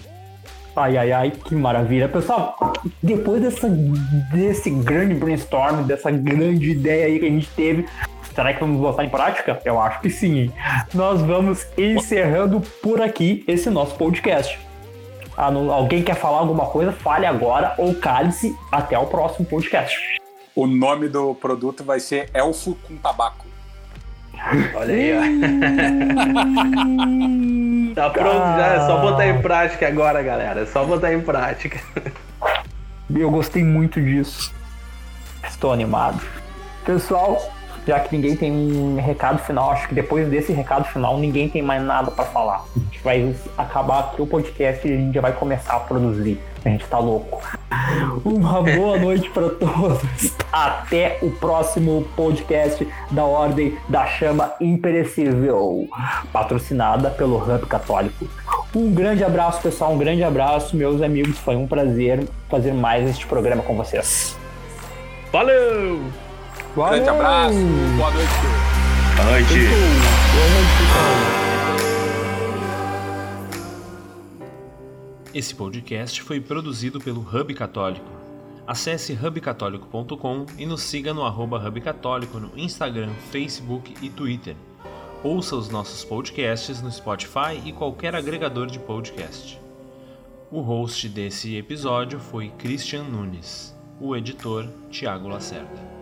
S2: Ai, ai, ai, que maravilha. Pessoal, depois dessa, desse grande brainstorm, dessa grande ideia aí que a gente teve, será que vamos botar em prática? Eu acho que sim. Nós vamos encerrando por aqui esse nosso podcast. Ah, alguém quer falar alguma coisa? Fale agora ou cale-se até o próximo podcast.
S4: O nome do produto vai ser Elfo com Tabaco.
S3: Olha aí, ó. tá pronto já, é só botar em prática agora, galera. É só botar em prática.
S2: Eu gostei muito disso. Estou animado. Pessoal, já que ninguém tem um recado final, acho que depois desse recado final ninguém tem mais nada para falar. A gente vai acabar aqui o podcast e a gente já vai começar a produzir. A gente tá louco. Uma boa noite para todos. Até o próximo podcast da Ordem da Chama Imperecível, patrocinada pelo Hub Católico. Um grande abraço, pessoal. Um grande abraço, meus amigos. Foi um prazer fazer mais este programa com vocês.
S3: Valeu!
S2: Valeu!
S4: Grande abraço. Boa noite.
S5: Boa noite.
S2: Boa noite, pessoal.
S6: Esse podcast foi produzido pelo Hub Católico. Acesse hubcatólico.com e nos siga no arroba Hub Católico no Instagram, Facebook e Twitter. Ouça os nossos podcasts no Spotify e qualquer agregador de podcast. O host desse episódio foi Christian Nunes, o editor Tiago Lacerda.